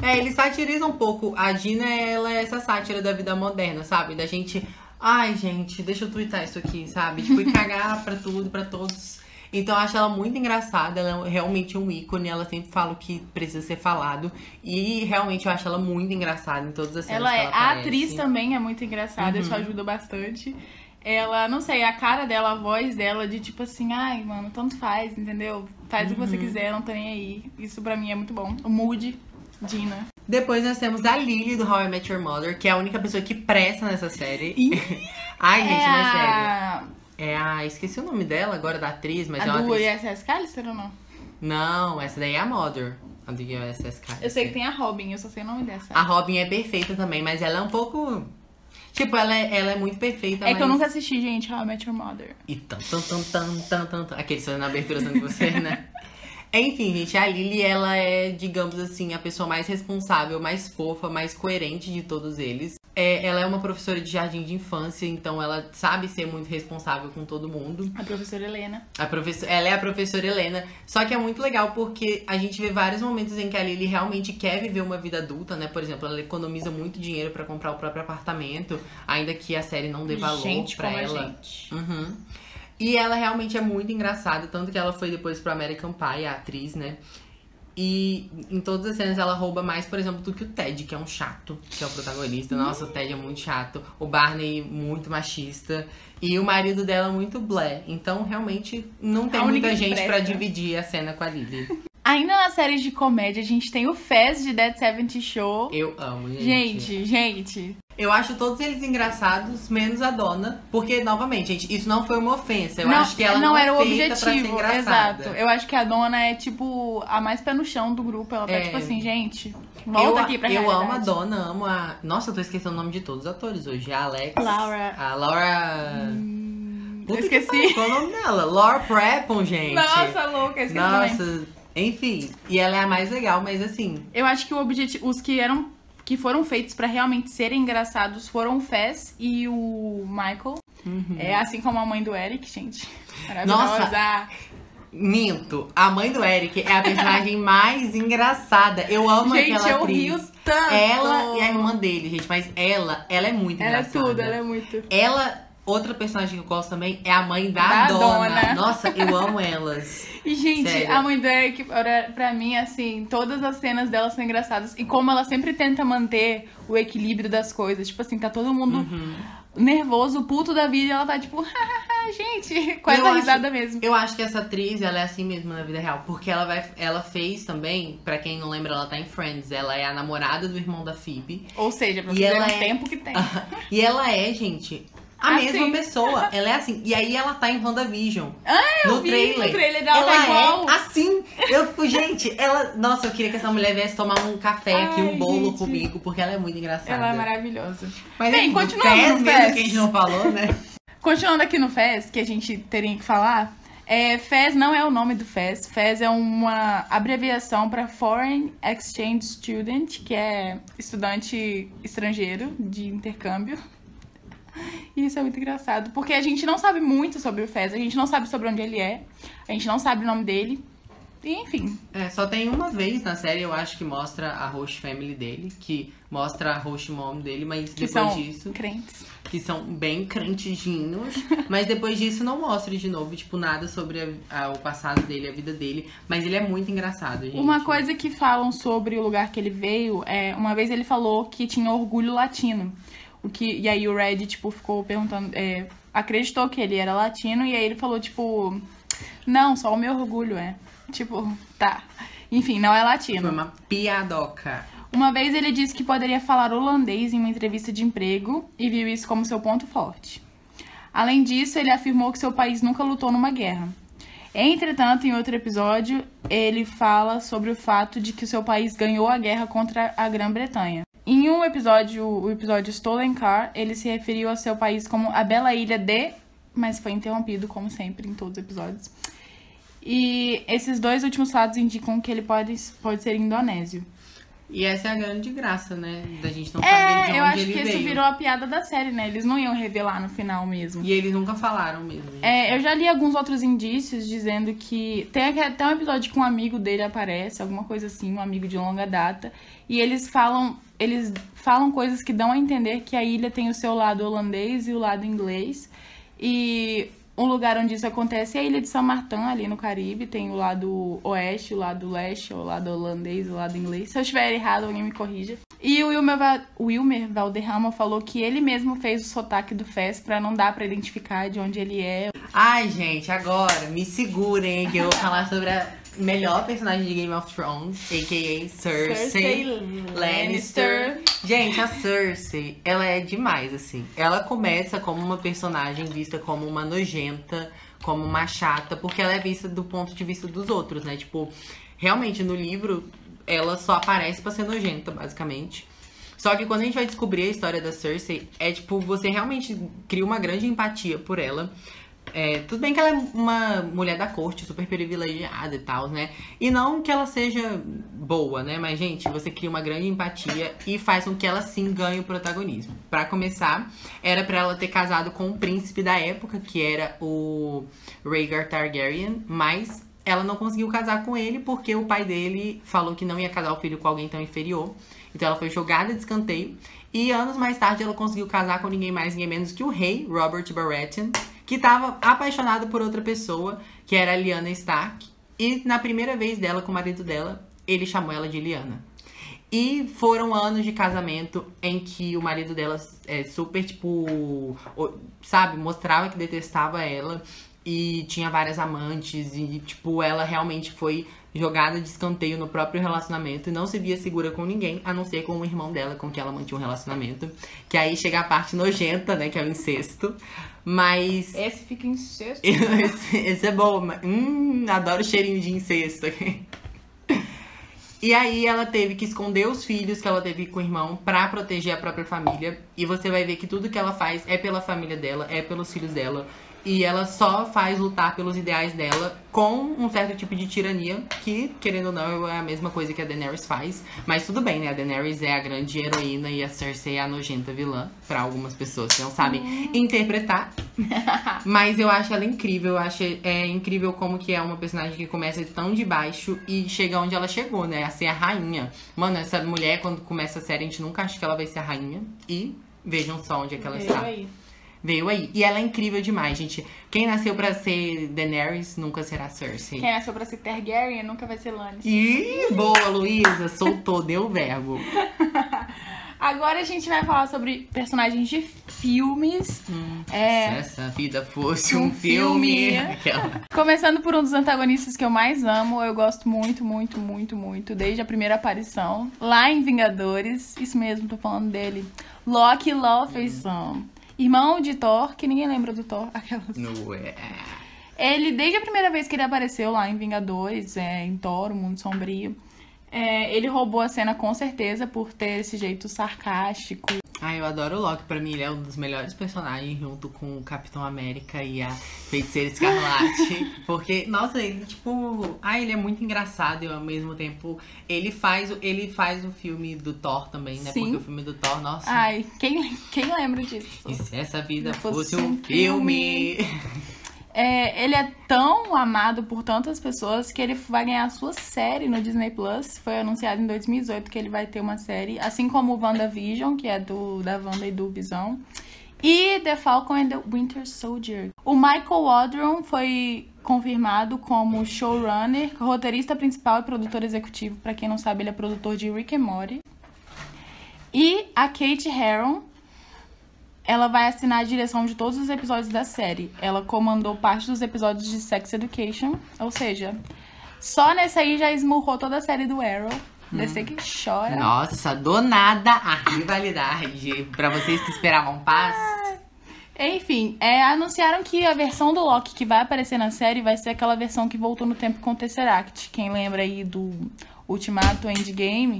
É, ele satiriza um pouco. A Gina, ela é essa sátira da vida moderna, sabe? Da gente. Ai, gente, deixa eu twittar isso aqui, sabe? Tipo, e cagar pra tudo, pra todos. Então eu acho ela muito engraçada, ela é realmente um ícone, ela sempre fala o que precisa ser falado. E realmente eu acho ela muito engraçada em todas as cenas Ela é. ela A atriz também é muito engraçada, isso Uhum. ajuda bastante. Ela, não sei, a cara dela, a voz dela, de tipo assim, ai, mano, tanto faz, entendeu? Faz o que você Uhum. quiser, não tô nem aí. Isso pra mim é muito bom. O mood, Dina. Depois nós temos a Lily do How I Met Your Mother, que é a única pessoa que presta nessa série. Ai, gente, é mas sério. a, É a. Esqueci o nome dela agora da atriz, mas é a uma do atriz. ISS Callister ou não? Não, essa daí é a Mother. A do USS Callister. Eu sei que tem a Robin, eu só sei o nome dessa. A Robin é perfeita também, mas ela é um pouco. Tipo, ela é, ela é muito perfeita, é mas. que eu nunca assisti, gente, How I Met Your Mother. E tan, tan, tan, tan, tan, tan. Aquele sonho na abertura sendo você, né? Enfim, gente, a Lily, ela é, digamos assim, a pessoa mais responsável, mais fofa, mais coerente de todos eles. É, ela é uma professora de jardim de infância, então ela sabe ser muito responsável com todo mundo. A professora Helena. A professora, ela é a professora Helena. Só que é muito legal porque a gente vê vários momentos em que a Lily realmente quer viver uma vida adulta, né? Por exemplo, ela economiza muito dinheiro pra comprar o próprio apartamento, ainda que a série não dê valor gente pra como a ela. gente. Uhum. E ela realmente é muito engraçada, tanto que ela foi depois pro American Pie, a atriz, né? E em todas as cenas ela rouba mais, por exemplo, do que o Ted, que é um chato, que é o protagonista. Nossa, o Ted é muito chato. O Barney, muito machista. E o marido dela, muito blé. Então, realmente, não tem muita gente pra presta. dividir a cena com a Lily. Ainda na série de comédia, a gente tem o Fez de Dead 70 Show. Eu amo, gente. Gente, gente. Eu acho todos eles engraçados, menos a dona. Porque, novamente, gente, isso não foi uma ofensa. Eu não, acho que ela não não, era é o pra ser objetivo. Exato. Eu acho que a dona é, tipo, a mais pé no chão do grupo. Ela tá, É. tipo assim, gente, volta eu, aqui pra Eu amo a realidade. dona, amo a. Nossa, eu tô esquecendo o nome de todos os atores hoje. A Alex. Laura. A Laura. eu Puta que esqueci. Qual é o nome dela? Laura Prepon, gente. Nossa, louca, esqueci também. Nossa. Enfim. E ela é a mais legal, mas assim. Eu acho que o objetivo, os que eram que foram feitos pra realmente serem engraçados foram o Fez e o Michael. É assim como a mãe do Eric, gente. Maravilhosa. Minto. A mãe do Eric é a personagem mais engraçada. Eu amo gente, aquela eu atriz. rio tanto. Ela e a irmã dele, gente. Mas ela, ela é muito Ela é engraçada. tudo, ela é muito. Ela, Outra personagem que eu gosto também é a mãe da, Da dona. dona. Nossa, eu amo elas. E, gente, Sério. a mãe do Eric, pra- mim, assim, todas as cenas dela são engraçadas. E como ela sempre tenta manter o equilíbrio das coisas. Tipo assim, tá todo mundo Uhum. nervoso, puto da vida, e ela tá tipo, gente, Eu acho- risada mesmo. Eu acho que essa atriz, ela é assim mesmo na vida real. Porque ela vai. Ela fez também, pra quem não lembra, ela tá em Friends. Ela é a namorada do irmão da Phoebe. Ou seja, pra E ver ela o é- tempo que tem. e ela é, gente, a Assim. mesma pessoa. Ela é assim. E aí ela tá em WandaVision. Ah, eu no vi trailer. no trailer dela tá ela igual. é assim. Eu, gente, ela. Nossa, eu queria que essa mulher viesse tomar um café aqui, um Ai, bolo gente. comigo, porque ela é muito engraçada. Ela é maravilhosa. Mas Bem, do continuando Fez mesmo que a gente não falou, né? Continuando aqui no FES, que a gente teria que falar, é, FES não é o nome do FES. FES é uma abreviação para Foreign Exchange Student, que é estudante estrangeiro de intercâmbio. E isso é muito engraçado, porque a gente não sabe muito sobre o FES, a gente não sabe sobre onde ele é, a gente não sabe o nome dele. E, enfim, É, só tem uma vez na série, eu acho que mostra a host family dele, que mostra a host mom dele, mas que depois são disso, crentes. que são bem crentezinhos, mas depois disso não mostra de novo, tipo, nada sobre a- a- o passado dele, a vida dele, mas ele é muito engraçado, gente. Uma coisa que falam sobre o lugar que ele veio é uma vez ele falou que tinha orgulho latino. O que, e aí o Red, tipo, ficou perguntando. é, acreditou que ele era latino, e aí ele falou, tipo, não, só o meu orgulho é. Tipo, tá. Enfim, não é Foi latino. uma piadoca. Uma vez ele disse que poderia falar holandês em uma entrevista de emprego e viu isso como seu ponto forte. Além disso, ele afirmou que seu país nunca lutou numa guerra. Entretanto, em outro episódio, ele fala sobre o fato de que seu país ganhou a guerra contra a Grã-Bretanha. Em um episódio, o episódio Stolen Car, ele se referiu ao seu país como a bela ilha de, mas foi interrompido, como sempre, em todos os episódios. E esses dois últimos fatos indicam que ele pode, pode ser indonésio. E essa é a grande graça, né? Da gente não saber de onde É, eu acho que isso virou a piada da série, né? Eles não iam revelar no final mesmo. E eles nunca falaram mesmo. É, eu já li alguns outros indícios dizendo que. Tem até um episódio que um amigo dele aparece, alguma coisa assim, um amigo de longa data. E eles falam. Eles falam coisas que dão a entender que a ilha tem o seu lado holandês e o lado inglês. E um lugar onde isso acontece é a ilha de São Martin, ali no Caribe. Tem o lado oeste, o lado leste, o lado holandês, o lado inglês. Se eu estiver errado, alguém me corrija. E o Wilmer, Va- Wilmer Valderrama falou que ele mesmo fez o sotaque do Fez pra não dar pra identificar de onde ele é. Ai, gente, agora me segurem que eu vou falar sobre a melhor personagem de Game of Thrones, a.k.a. Cersei, Cersei Lannister. Gente, a Cersei, ela é demais, assim. Ela começa como uma personagem vista como uma nojenta, como uma chata, porque ela é vista do ponto de vista dos outros, né? Tipo, realmente no livro ela só aparece pra ser nojenta, basicamente. Só que quando a gente vai descobrir a história da Cersei, é tipo, você realmente cria uma grande empatia por ela. É, tudo bem que ela é uma mulher da corte, super privilegiada e tal, né? E não que ela seja boa, né? Mas, gente, você cria uma grande empatia e faz com que ela sim ganhe o protagonismo. Pra começar, era pra ela ter casado com o príncipe da época, que era o Rhaegar Targaryen, mas ela não conseguiu casar com ele porque o pai dele falou que não ia casar o filho com alguém tão inferior. Então ela foi jogada de escanteio. E anos mais tarde ela conseguiu casar com ninguém mais, ninguém menos que o rei, Robert Baratheon, que estava apaixonado por outra pessoa, que era a Lyanna Stark. E na primeira vez dela com o marido dela, ele chamou ela de Lyanna. E foram anos de casamento em que o marido dela é super, tipo, sabe, mostrava que detestava ela e tinha várias amantes e, tipo, ela realmente foi jogada de escanteio no próprio relacionamento e não se via segura com ninguém, a não ser com o irmão dela, com quem ela mantinha um relacionamento. Que aí chega a parte nojenta, né, que é o incesto. Mas Esse fica sexto. esse, esse é bom. mas- Hum, adoro o cheirinho de incesto. E aí ela teve que esconder os filhos que ela teve com o irmão pra proteger a própria família. E você vai ver que tudo que ela faz é pela família dela, é pelos filhos dela. E ela só faz lutar pelos ideais dela com um certo tipo de tirania, que, querendo ou não, é a mesma coisa que a Daenerys faz. Mas tudo bem, né? A Daenerys é a grande heroína e a Cersei é a nojenta vilã, pra algumas pessoas que não sabem interpretar. Mas eu acho ela incrível, eu acho é incrível como que é uma personagem que começa tão de baixo e chega onde ela chegou, né? A ser a rainha. Mano, essa mulher, quando começa a série, a gente nunca acha que ela vai ser a rainha. E vejam só onde é que ela Veio está. aí. Veio aí. E ela é incrível demais, gente. Quem nasceu pra ser Daenerys nunca será Cersei. Quem nasceu pra ser Targaryen nunca vai ser Lannister. Ih, boa, Luísa. Soltou, deu o verbo. Agora a gente vai falar sobre personagens de filmes. É, Se essa vida fosse Um um, filme. filme. Começando por um dos antagonistas que eu mais amo, eu gosto muito, muito, muito, muito, desde a primeira aparição, lá em Vingadores, isso mesmo, tô falando dele, Loki Lawfaison, irmão de Thor, que ninguém lembra do Thor, aquelas. Ele, desde a primeira vez que ele apareceu lá em Vingadores, é, em Thor, o Mundo Sombrio, é, ele roubou a cena com certeza por ter esse jeito sarcástico. Ah, eu adoro o Loki. Pra mim, ele é um dos melhores personagens, junto com o Capitão América e a Feiticeira Escarlate. porque, nossa, ele, tipo... Ah, ele é muito engraçado e, ao mesmo tempo, ele faz, o- ele faz o filme do Thor também, né? Sim. Porque o filme do Thor, nossa... Ai, quem, quem lembra disso? E se essa vida Fosse fosse, um um filme... É, ele é tão amado por tantas pessoas que ele vai ganhar sua série no Disney Plus. Foi anunciado em 2018 que ele vai ter uma série, assim como o WandaVision, que é do da Wanda e do Visão. E The Falcon and the Winter Soldier. O Michael Waldron foi confirmado como showrunner, roteirista principal e produtor executivo. Pra quem não sabe, ele é produtor de Rick and Morty. E a Kate Herron, ela vai assinar a direção de todos os episódios da série. Ela comandou parte dos episódios de Sex Education, ou seja, só nessa aí já esmurrou toda a série do Arrow. Descer que chora. Nossa, do nada a rivalidade. Pra vocês que esperavam paz... Enfim, é, anunciaram que a versão do Loki que vai aparecer na série vai ser aquela versão que voltou no tempo com o Tesseract. Quem lembra aí do Ultimato Endgame,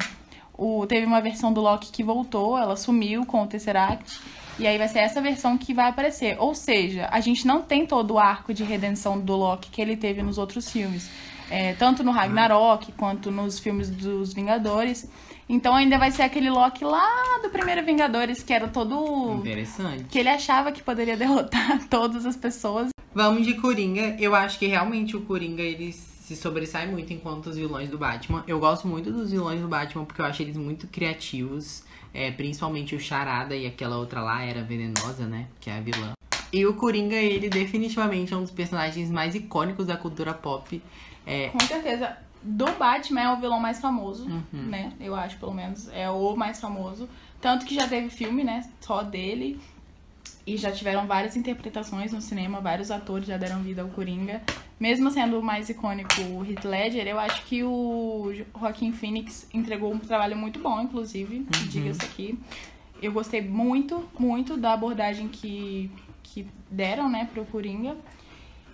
o, teve uma versão do Loki que voltou, ela sumiu com o Tesseract. E aí vai ser essa versão que vai aparecer. Ou seja, a gente não tem todo o arco de redenção do Loki que ele teve nos outros filmes. É, tanto no Ragnarok quanto nos filmes dos Vingadores. Então ainda vai ser aquele Loki lá do primeiro Vingadores, que era todo Interessante. que ele achava que poderia derrotar todas as pessoas. Vamos de Coringa. Eu acho que realmente o Coringa ele se sobressai muito enquanto os vilões do Batman. Eu gosto muito dos vilões do Batman porque eu acho eles muito criativos. É, principalmente o Charada e aquela outra lá era venenosa, né? Que é a vilã. E o Coringa, ele definitivamente é um dos personagens mais icônicos da cultura pop. É, Com certeza, do Batman é o vilão mais famoso, né? Eu acho, pelo menos, é o mais famoso. Tanto que já teve filme, né? Só dele. E já tiveram várias interpretações no cinema, vários atores já deram vida ao Coringa. Mesmo sendo o mais icônico o Heath Ledger, eu acho que o Joaquin Phoenix entregou um trabalho muito bom, inclusive, diga-se aqui. Eu gostei muito, muito da abordagem que, que deram, né, pro Coringa.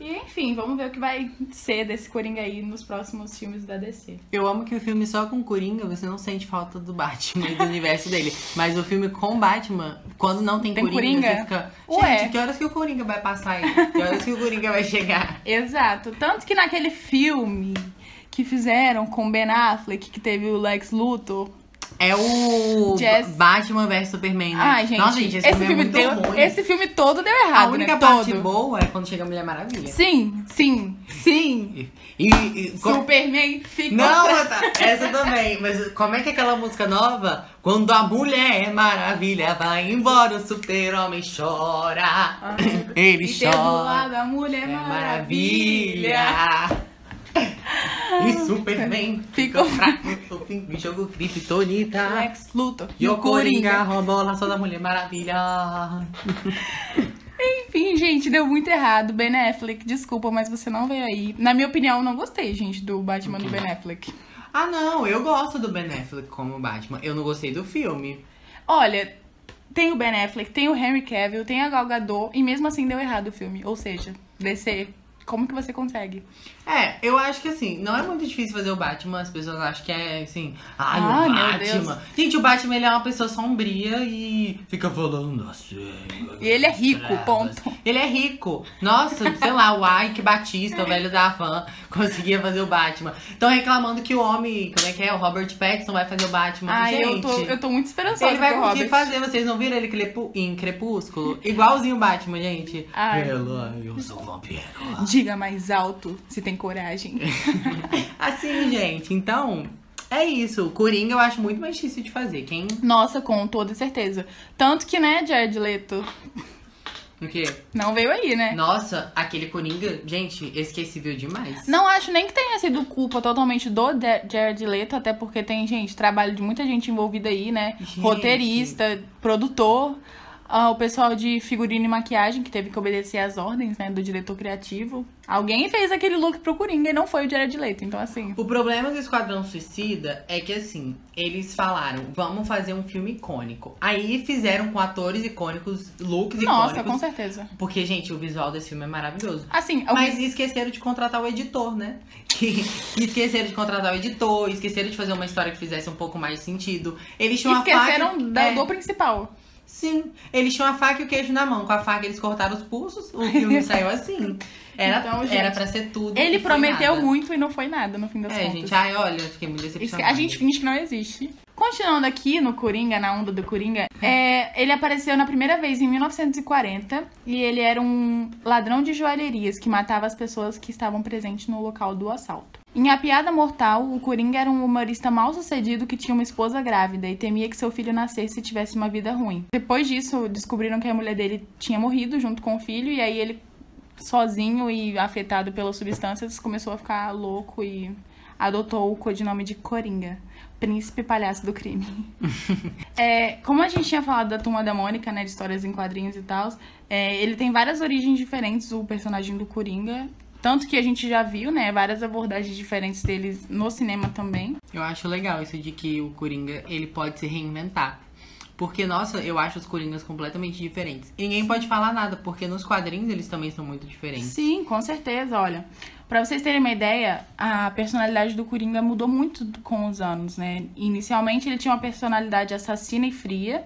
E enfim, vamos ver o que vai ser desse Coringa aí nos próximos filmes da DC. eu amo que o filme só com Coringa você não sente falta do Batman e do universo dele. Mas o filme com Batman, quando não tem, Tem Coringa, Coringa? você fica. Ué. Gente, que horas que o Coringa vai passar aí? Que horas que o Coringa vai chegar? Exato. Tanto que naquele filme que fizeram com Ben Affleck, que teve o Lex Luthor. É o Batman vs Superman, né? Ai, gente, Nossa, gente, esse, esse, filme, filme é muito deu, ruim. esse filme todo deu A errado, única né? parte todo. boa é quando chega a Mulher Maravilha. Sim, sim, sim. E, e- e- Superman ficou... Não, tá, essa também. Mas como é que é aquela música nova? Quando a Mulher Maravilha vai embora, o super-homem chora. Ele E ter do chora. lado a Mulher É Maravilha. maravilha. E Superman Ficou fraco do jogo Kryptonita. Lex Luthor E o Coringa roubou lá só da Mulher Maravilha. Enfim, gente, deu muito errado. Ben Affleck, desculpa, mas você não veio aí. Na minha opinião, eu não gostei, gente, do Batman do Ben Affleck. Ah, não, eu gosto do Ben Affleck como Batman. Eu não gostei do filme. Olha, tem o Ben Affleck, tem o Henry Cavill, tem a Gal Gadot, e mesmo assim deu errado o filme. Ou seja, DC, como que você consegue? É, eu acho que assim, não é muito difícil fazer o Batman. As pessoas acham que é assim, ai, Ai, o meu Batman. Gente, o Batman ele é uma pessoa sombria e fica falando assim. E ele é rico, trevas. ponto. Ele é rico. Nossa, sei lá, o Ike Batista, o velho da van, conseguia fazer o Batman. Estão reclamando que o homem, como é que é? O Robert Pattinson vai fazer o Batman. Ai, Gente, eu tô, eu tô muito esperançosa ele vai com o conseguir Robert. fazer, vocês não viram ele crepu- em Crepúsculo? Igualzinho o Batman, gente. Ai. Ela, eu sou um vampiro. Diga mais alto, se tem coragem. Assim, gente, então, é isso. O Coringa eu acho muito mais difícil de fazer. Quem. Nossa, com toda certeza. Tanto que, né, Jared Leto? O quê? Não veio aí, né? Nossa, aquele Coringa, gente, esquecível demais. Não acho nem que tenha sido culpa totalmente do Jared Leto, até porque tem, gente, trabalho de muita gente envolvida aí, né? Gente. Roteirista, produtor, ah, o pessoal de figurino e maquiagem, que teve que obedecer às ordens, né, do diretor criativo. Alguém fez aquele look pro Coringa e não foi o Jared Leto, então assim... O problema do Esquadrão Suicida é que, assim, eles falaram, vamos fazer um filme icônico. Aí fizeram com atores icônicos, looks Nossa, icônicos. com certeza. Porque, gente, o visual desse filme é maravilhoso. Assim, Mas esqueceram de contratar o editor, né? Que esqueceram de contratar o editor, esqueceram de fazer uma história que fizesse um pouco mais de sentido. Eles tinham a esqueceram faca. da- é, do principal. Sim, eles tinham a faca e o queijo na mão. Com a faca eles cortaram os pulsos, o filme saiu assim. Era, Então, gente, era pra ser tudo. Ele prometeu nada. muito e não foi nada, no fim das É, contas. gente, ai, olha, fiquei muito decepcionada. a gente finge que não existe. Continuando aqui no Coringa, na onda do Coringa, é, ele apareceu na primeira vez em 1940 e ele era um ladrão de joalherias que matava as pessoas que estavam presentes no local do assalto. Em A Piada Mortal, o Coringa era um humorista mal sucedido que tinha uma esposa grávida e temia que seu filho nascesse e tivesse uma vida ruim. Depois disso, descobriram que a mulher dele tinha morrido junto com o filho e aí ele, sozinho e afetado pelas substâncias, começou a ficar louco e adotou o codinome de Coringa, príncipe palhaço do crime. É, como a gente tinha falado da Turma da Mônica, né, de histórias em quadrinhos e tal, é, ele tem várias origens diferentes, o personagem do Coringa. Tanto que a gente já viu, né, várias abordagens diferentes deles no cinema também. Eu acho legal isso de que o Coringa, ele pode se reinventar. Porque, nossa, eu acho os Coringas completamente diferentes. E ninguém pode falar nada, porque nos quadrinhos eles também são muito diferentes. Sim, com certeza, olha. Pra vocês terem uma ideia, a personalidade do Coringa mudou muito com os anos, né? Inicialmente ele tinha uma personalidade assassina e fria,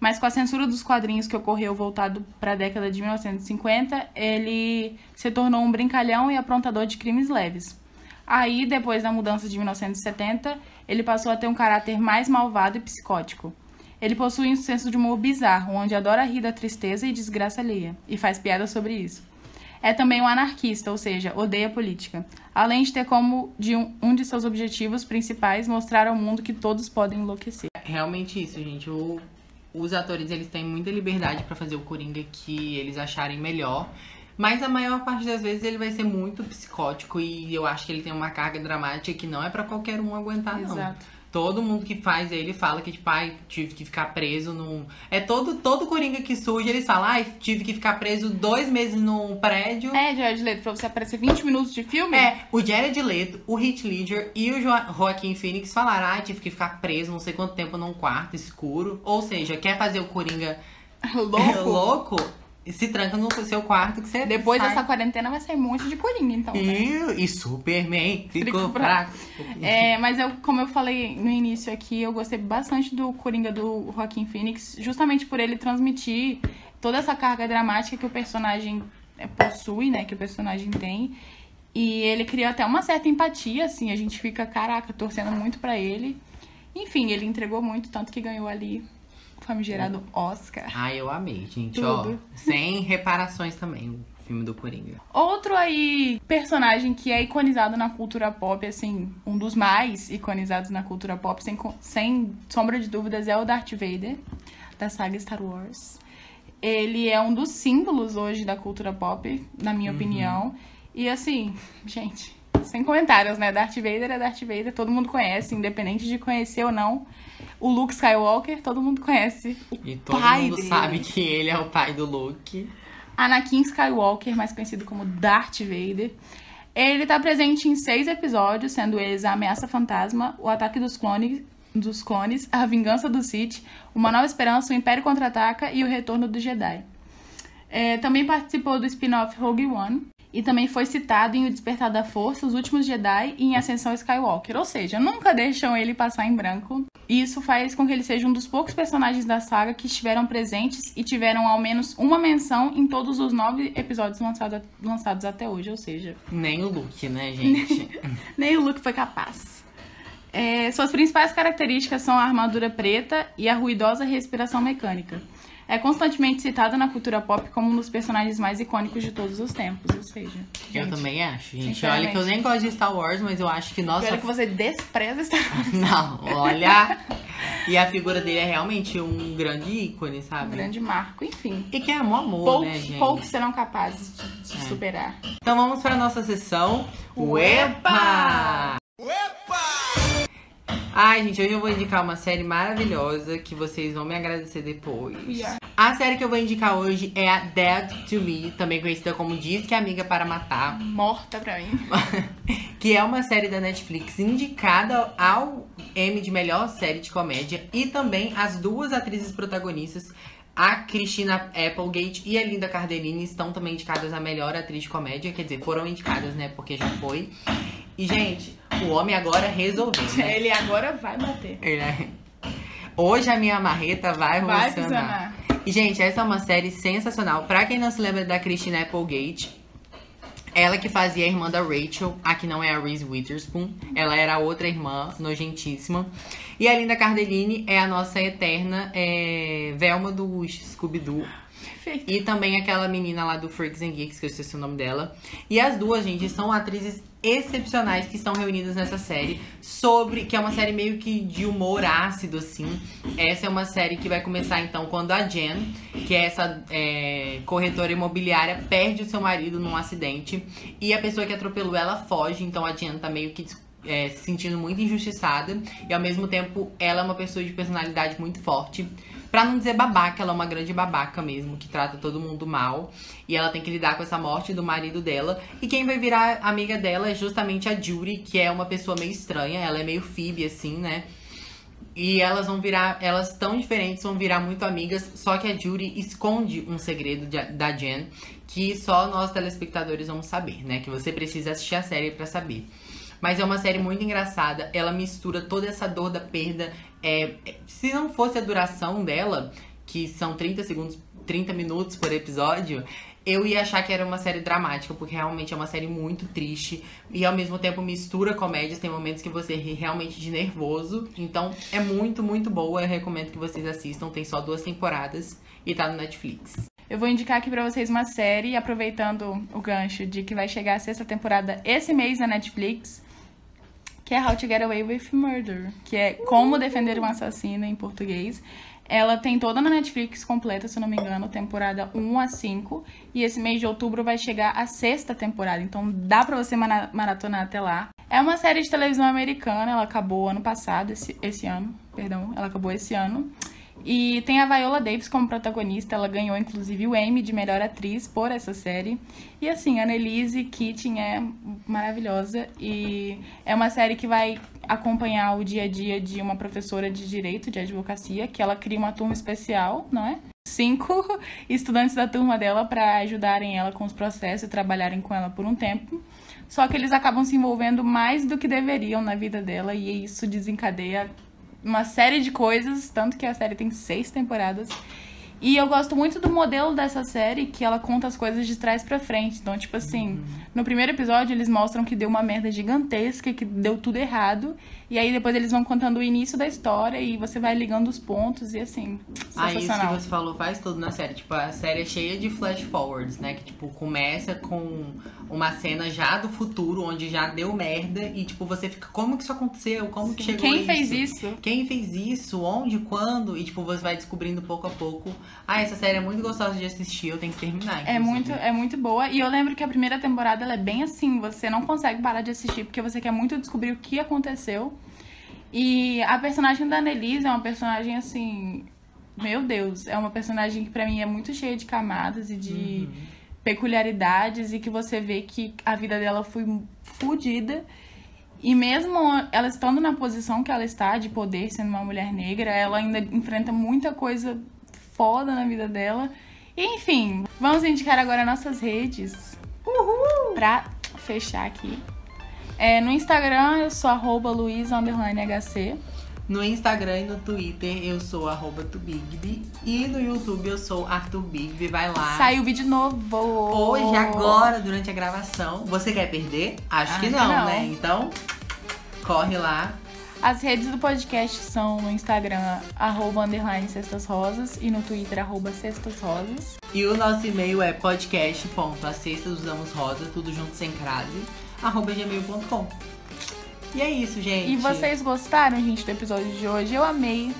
mas com a censura dos quadrinhos que ocorreu voltado para a década de 1950, ele se tornou um brincalhão e aprontador de crimes leves. Aí, depois da mudança de 1970, ele passou a ter um caráter mais malvado e psicótico. Ele possui um senso de humor bizarro, onde adora rir da tristeza e desgraça alheia, e faz piada sobre isso. É também um anarquista, ou seja, odeia política. Além de ter como de um, um de seus objetivos principais mostrar ao mundo que todos podem enlouquecer. Realmente isso, gente. O- os atores, eles têm muita liberdade pra fazer o Coringa que eles acharem melhor. Mas a maior parte das vezes ele vai ser muito psicótico e eu acho que ele tem uma carga dramática que não é pra qualquer um aguentar, não. Todo mundo que faz ele fala que, tipo, ai, tive que ficar preso num. É todo, todo Coringa que surge, eles falam, ai, tive que ficar preso dois meses num prédio. É, Jared Leto, pra você aparecer 20 minutos de filme? É, o Jared Leto, o Heath Ledger e o Jo- Joaquin Phoenix falaram, ah, tive que ficar preso não sei quanto tempo num quarto escuro. Ou seja, quer fazer o Coringa Louco. louco? Se tranca no seu quarto que você Depois sai. dessa quarentena vai sair um monte de Coringa, então. né? E, e Superman ficou fraco. É, mas eu, como eu falei no início aqui, eu gostei bastante do Coringa do Joaquin Phoenix, justamente por ele transmitir toda essa carga dramática que o personagem é, possui, né? Que o personagem tem. E ele cria até uma certa empatia, assim, a gente fica, caraca, torcendo muito pra ele. Enfim, ele entregou muito, tanto que ganhou ali famigerado Oscar. Ai, eu amei, gente. Tudo. Ó, sem reparações também, o filme do Coringa. Outro aí personagem que é iconizado na cultura pop, assim, um dos mais iconizados na cultura pop, sem, sem sombra de dúvidas, é o Darth Vader, da saga Star Wars. Ele é um dos símbolos hoje da cultura pop, na minha opinião. E assim, gente, sem comentários, né? Darth Vader é Darth Vader, todo mundo conhece, independente de conhecer ou não. O Luke Skywalker, todo mundo conhece. O E todo pai mundo dele. sabe que ele é o pai do Luke. Anakin Skywalker, mais conhecido como Darth Vader. Ele tá presente em seis episódios, sendo eles a Ameaça Fantasma, o Ataque dos Clones, dos clones a Vingança do Sith, Uma Nova Esperança, o Império Contra-Ataca e o Retorno do Jedi. É, também participou do spin-off Rogue One e também foi citado em O Despertar da Força, Os Últimos Jedi e em Ascensão Skywalker. Ou seja, nunca deixam ele passar em branco. E isso faz com que ele seja um dos poucos personagens da saga que estiveram presentes e tiveram ao menos uma menção em todos os nove episódios lançado- lançados até hoje. Ou seja, Nem o Luke, né, gente? nem o Luke foi capaz. É, suas principais características são a armadura preta e a ruidosa respiração mecânica. É constantemente citado na cultura pop como um dos personagens mais icônicos de todos os tempos, ou seja... eu gente, também acho, gente. Olha que eu nem gosto de Star Wars, mas eu acho que nossa. É que você despreza Star Wars. Não, olha. E a figura dele é realmente um grande ícone, Um sabe? grande marco, enfim. E que é um amor, Poucos, né, gente? poucos serão capazes de, de É. superar. Então vamos para a nossa sessão. Uepa! Ai, gente, hoje eu vou indicar uma série maravilhosa que vocês vão me agradecer depois. Yeah. A série que eu vou indicar hoje é a Dead to Me, também conhecida como Diz que é Amiga para Matar, Morta pra mim. que é uma série da Netflix indicada ao Emmy de melhor série de comédia e também as duas atrizes protagonistas, a Christina Applegate e a Linda Cardellini, estão também indicadas a melhor atriz de comédia, quer dizer, foram indicadas, né, porque já foi. E, gente, o homem agora resolveu, né? Ele agora vai bater. Ele é- Hoje a minha marreta vai, Vai funcionar. funcionar. E, gente, essa é uma série sensacional. Pra quem não se lembra da Christina Applegate, ela que fazia a irmã da Rachel, a que não é a Reese Witherspoon. Ela era outra irmã, nojentíssima. E a Linda Cardellini é a nossa eterna é, Velma do Scooby-Doo. Perfeito. E também aquela menina lá do Freaks and Geeks, que eu esqueci o nome dela. E as duas, gente, são atrizes excepcionais que estão reunidas nessa série. Sobre. Que é uma série meio que de humor ácido, assim. Essa é uma série que vai começar, então, quando a Jen, que é essa é, corretora imobiliária, perde o seu marido num acidente. E a pessoa que atropelou ela foge. Então a Jen tá meio que é, se sentindo muito injustiçada. E ao mesmo tempo, ela é uma pessoa de personalidade muito forte. Pra não dizer babaca, ela é uma grande babaca mesmo, que trata todo mundo mal. E ela tem que lidar com essa morte do marido dela. E quem vai virar amiga dela é justamente a Judy, que é uma pessoa meio estranha. Ela é meio Phoebe, assim, né? E elas vão virar, elas tão diferentes, vão virar muito amigas. Só que a Judy esconde um segredo de- da Jen, que só nós telespectadores vamos saber, né? Que você precisa assistir a série pra saber. Mas é uma série muito engraçada. Ela mistura toda essa dor da perda. É, é, se não fosse a duração dela, que são 30 segundos, 30 minutos por episódio, eu ia achar que era uma série dramática, porque realmente é uma série muito triste. E ao mesmo tempo mistura comédias. Tem momentos que você ri realmente de nervoso. Então é muito, muito boa. Eu recomendo que vocês assistam. Tem só duas temporadas e tá no Netflix. Eu vou indicar aqui pra vocês uma série, aproveitando o gancho de que vai chegar a sexta temporada esse mês na Netflix, que é How to Get Away with Murder, que é Como Defender um Assassino em português. Ela tem toda na Netflix completa, se não me engano, temporada 1 a 5. E esse mês de outubro vai chegar a sexta temporada, então dá pra você mara- maratonar até lá. É uma série de televisão americana, ela acabou ano passado, esse, esse ano, perdão, ela acabou esse ano. E tem a Viola Davis como protagonista, ela ganhou inclusive o Emmy de melhor atriz por essa série. E assim, a Annelise Keating é maravilhosa e é uma série que vai acompanhar o dia a dia de uma professora de direito, de advocacia, que ela cria uma turma especial, não é? Cinco estudantes da turma dela para ajudarem ela com os processos e trabalharem com ela por um tempo. Só que eles acabam se envolvendo mais do que deveriam na vida dela e isso desencadeia uma série de coisas, tanto que a série tem seis temporadas. E eu gosto muito do modelo dessa série, que ela conta as coisas de trás pra frente. Então, tipo assim, no primeiro episódio eles mostram que deu uma merda gigantesca, que deu tudo errado. E aí depois eles vão contando o início da história e você vai ligando os pontos e assim, Ah, isso que você falou faz tudo na série. Tipo, a série é cheia de flash forwards, né? Que, tipo, começa com uma cena já do futuro, onde já deu merda. E, tipo, você fica, como que isso aconteceu? Como que chegou Quem isso? fez isso? Quem fez isso? Onde? Quando? E, tipo, você vai descobrindo pouco a pouco. Ah, essa série é muito gostosa de assistir. Eu tenho que terminar, É inclusive. muito, é muito boa. E eu lembro que a primeira temporada ela é bem assim, você não consegue parar de assistir porque você quer muito descobrir o que aconteceu. E a personagem da Annelise é uma personagem assim, meu Deus, é uma personagem que pra mim é muito cheia de camadas e de peculiaridades e que você vê que a vida dela foi fodida. E mesmo ela estando na posição que ela está de poder, sendo uma mulher negra, ela ainda enfrenta muita coisa foda na vida dela. E, enfim, vamos indicar agora nossas redes. Uhul! Pra fechar aqui. É, no Instagram eu sou arroba luiz__hc. No Instagram e no Twitter eu sou arroba tubigby. E no YouTube eu sou Arthur Bigby. Vai lá. Saiu vídeo novo. Hoje, agora, durante a gravação. Você quer perder? Acho que não, que não. né? Então, corre lá. As redes do podcast são no Instagram, arroba underline Cestas Rosas e no Twitter, arroba Cestas Rosas. E o nosso e-mail é podcast.acestasudamosrosa, tudo junto sem crase, arroba gmail.com. E é isso, gente. E vocês gostaram, gente, do episódio de hoje? Eu amei.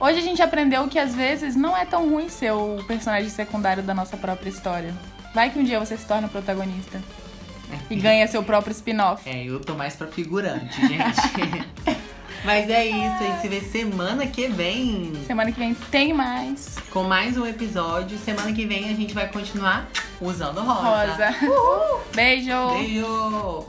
Hoje a gente aprendeu que às vezes não é tão ruim ser o personagem secundário da nossa própria história. Vai que um dia você se torna o protagonista e ganha seu próprio spin-off. É, eu tô mais pra figurante, gente. Mas é isso, a gente se vê semana que vem Semana que vem tem mais. com mais um episódio. Semana que vem a gente vai continuar usando rosa. Rosa. Beijo! Beijo!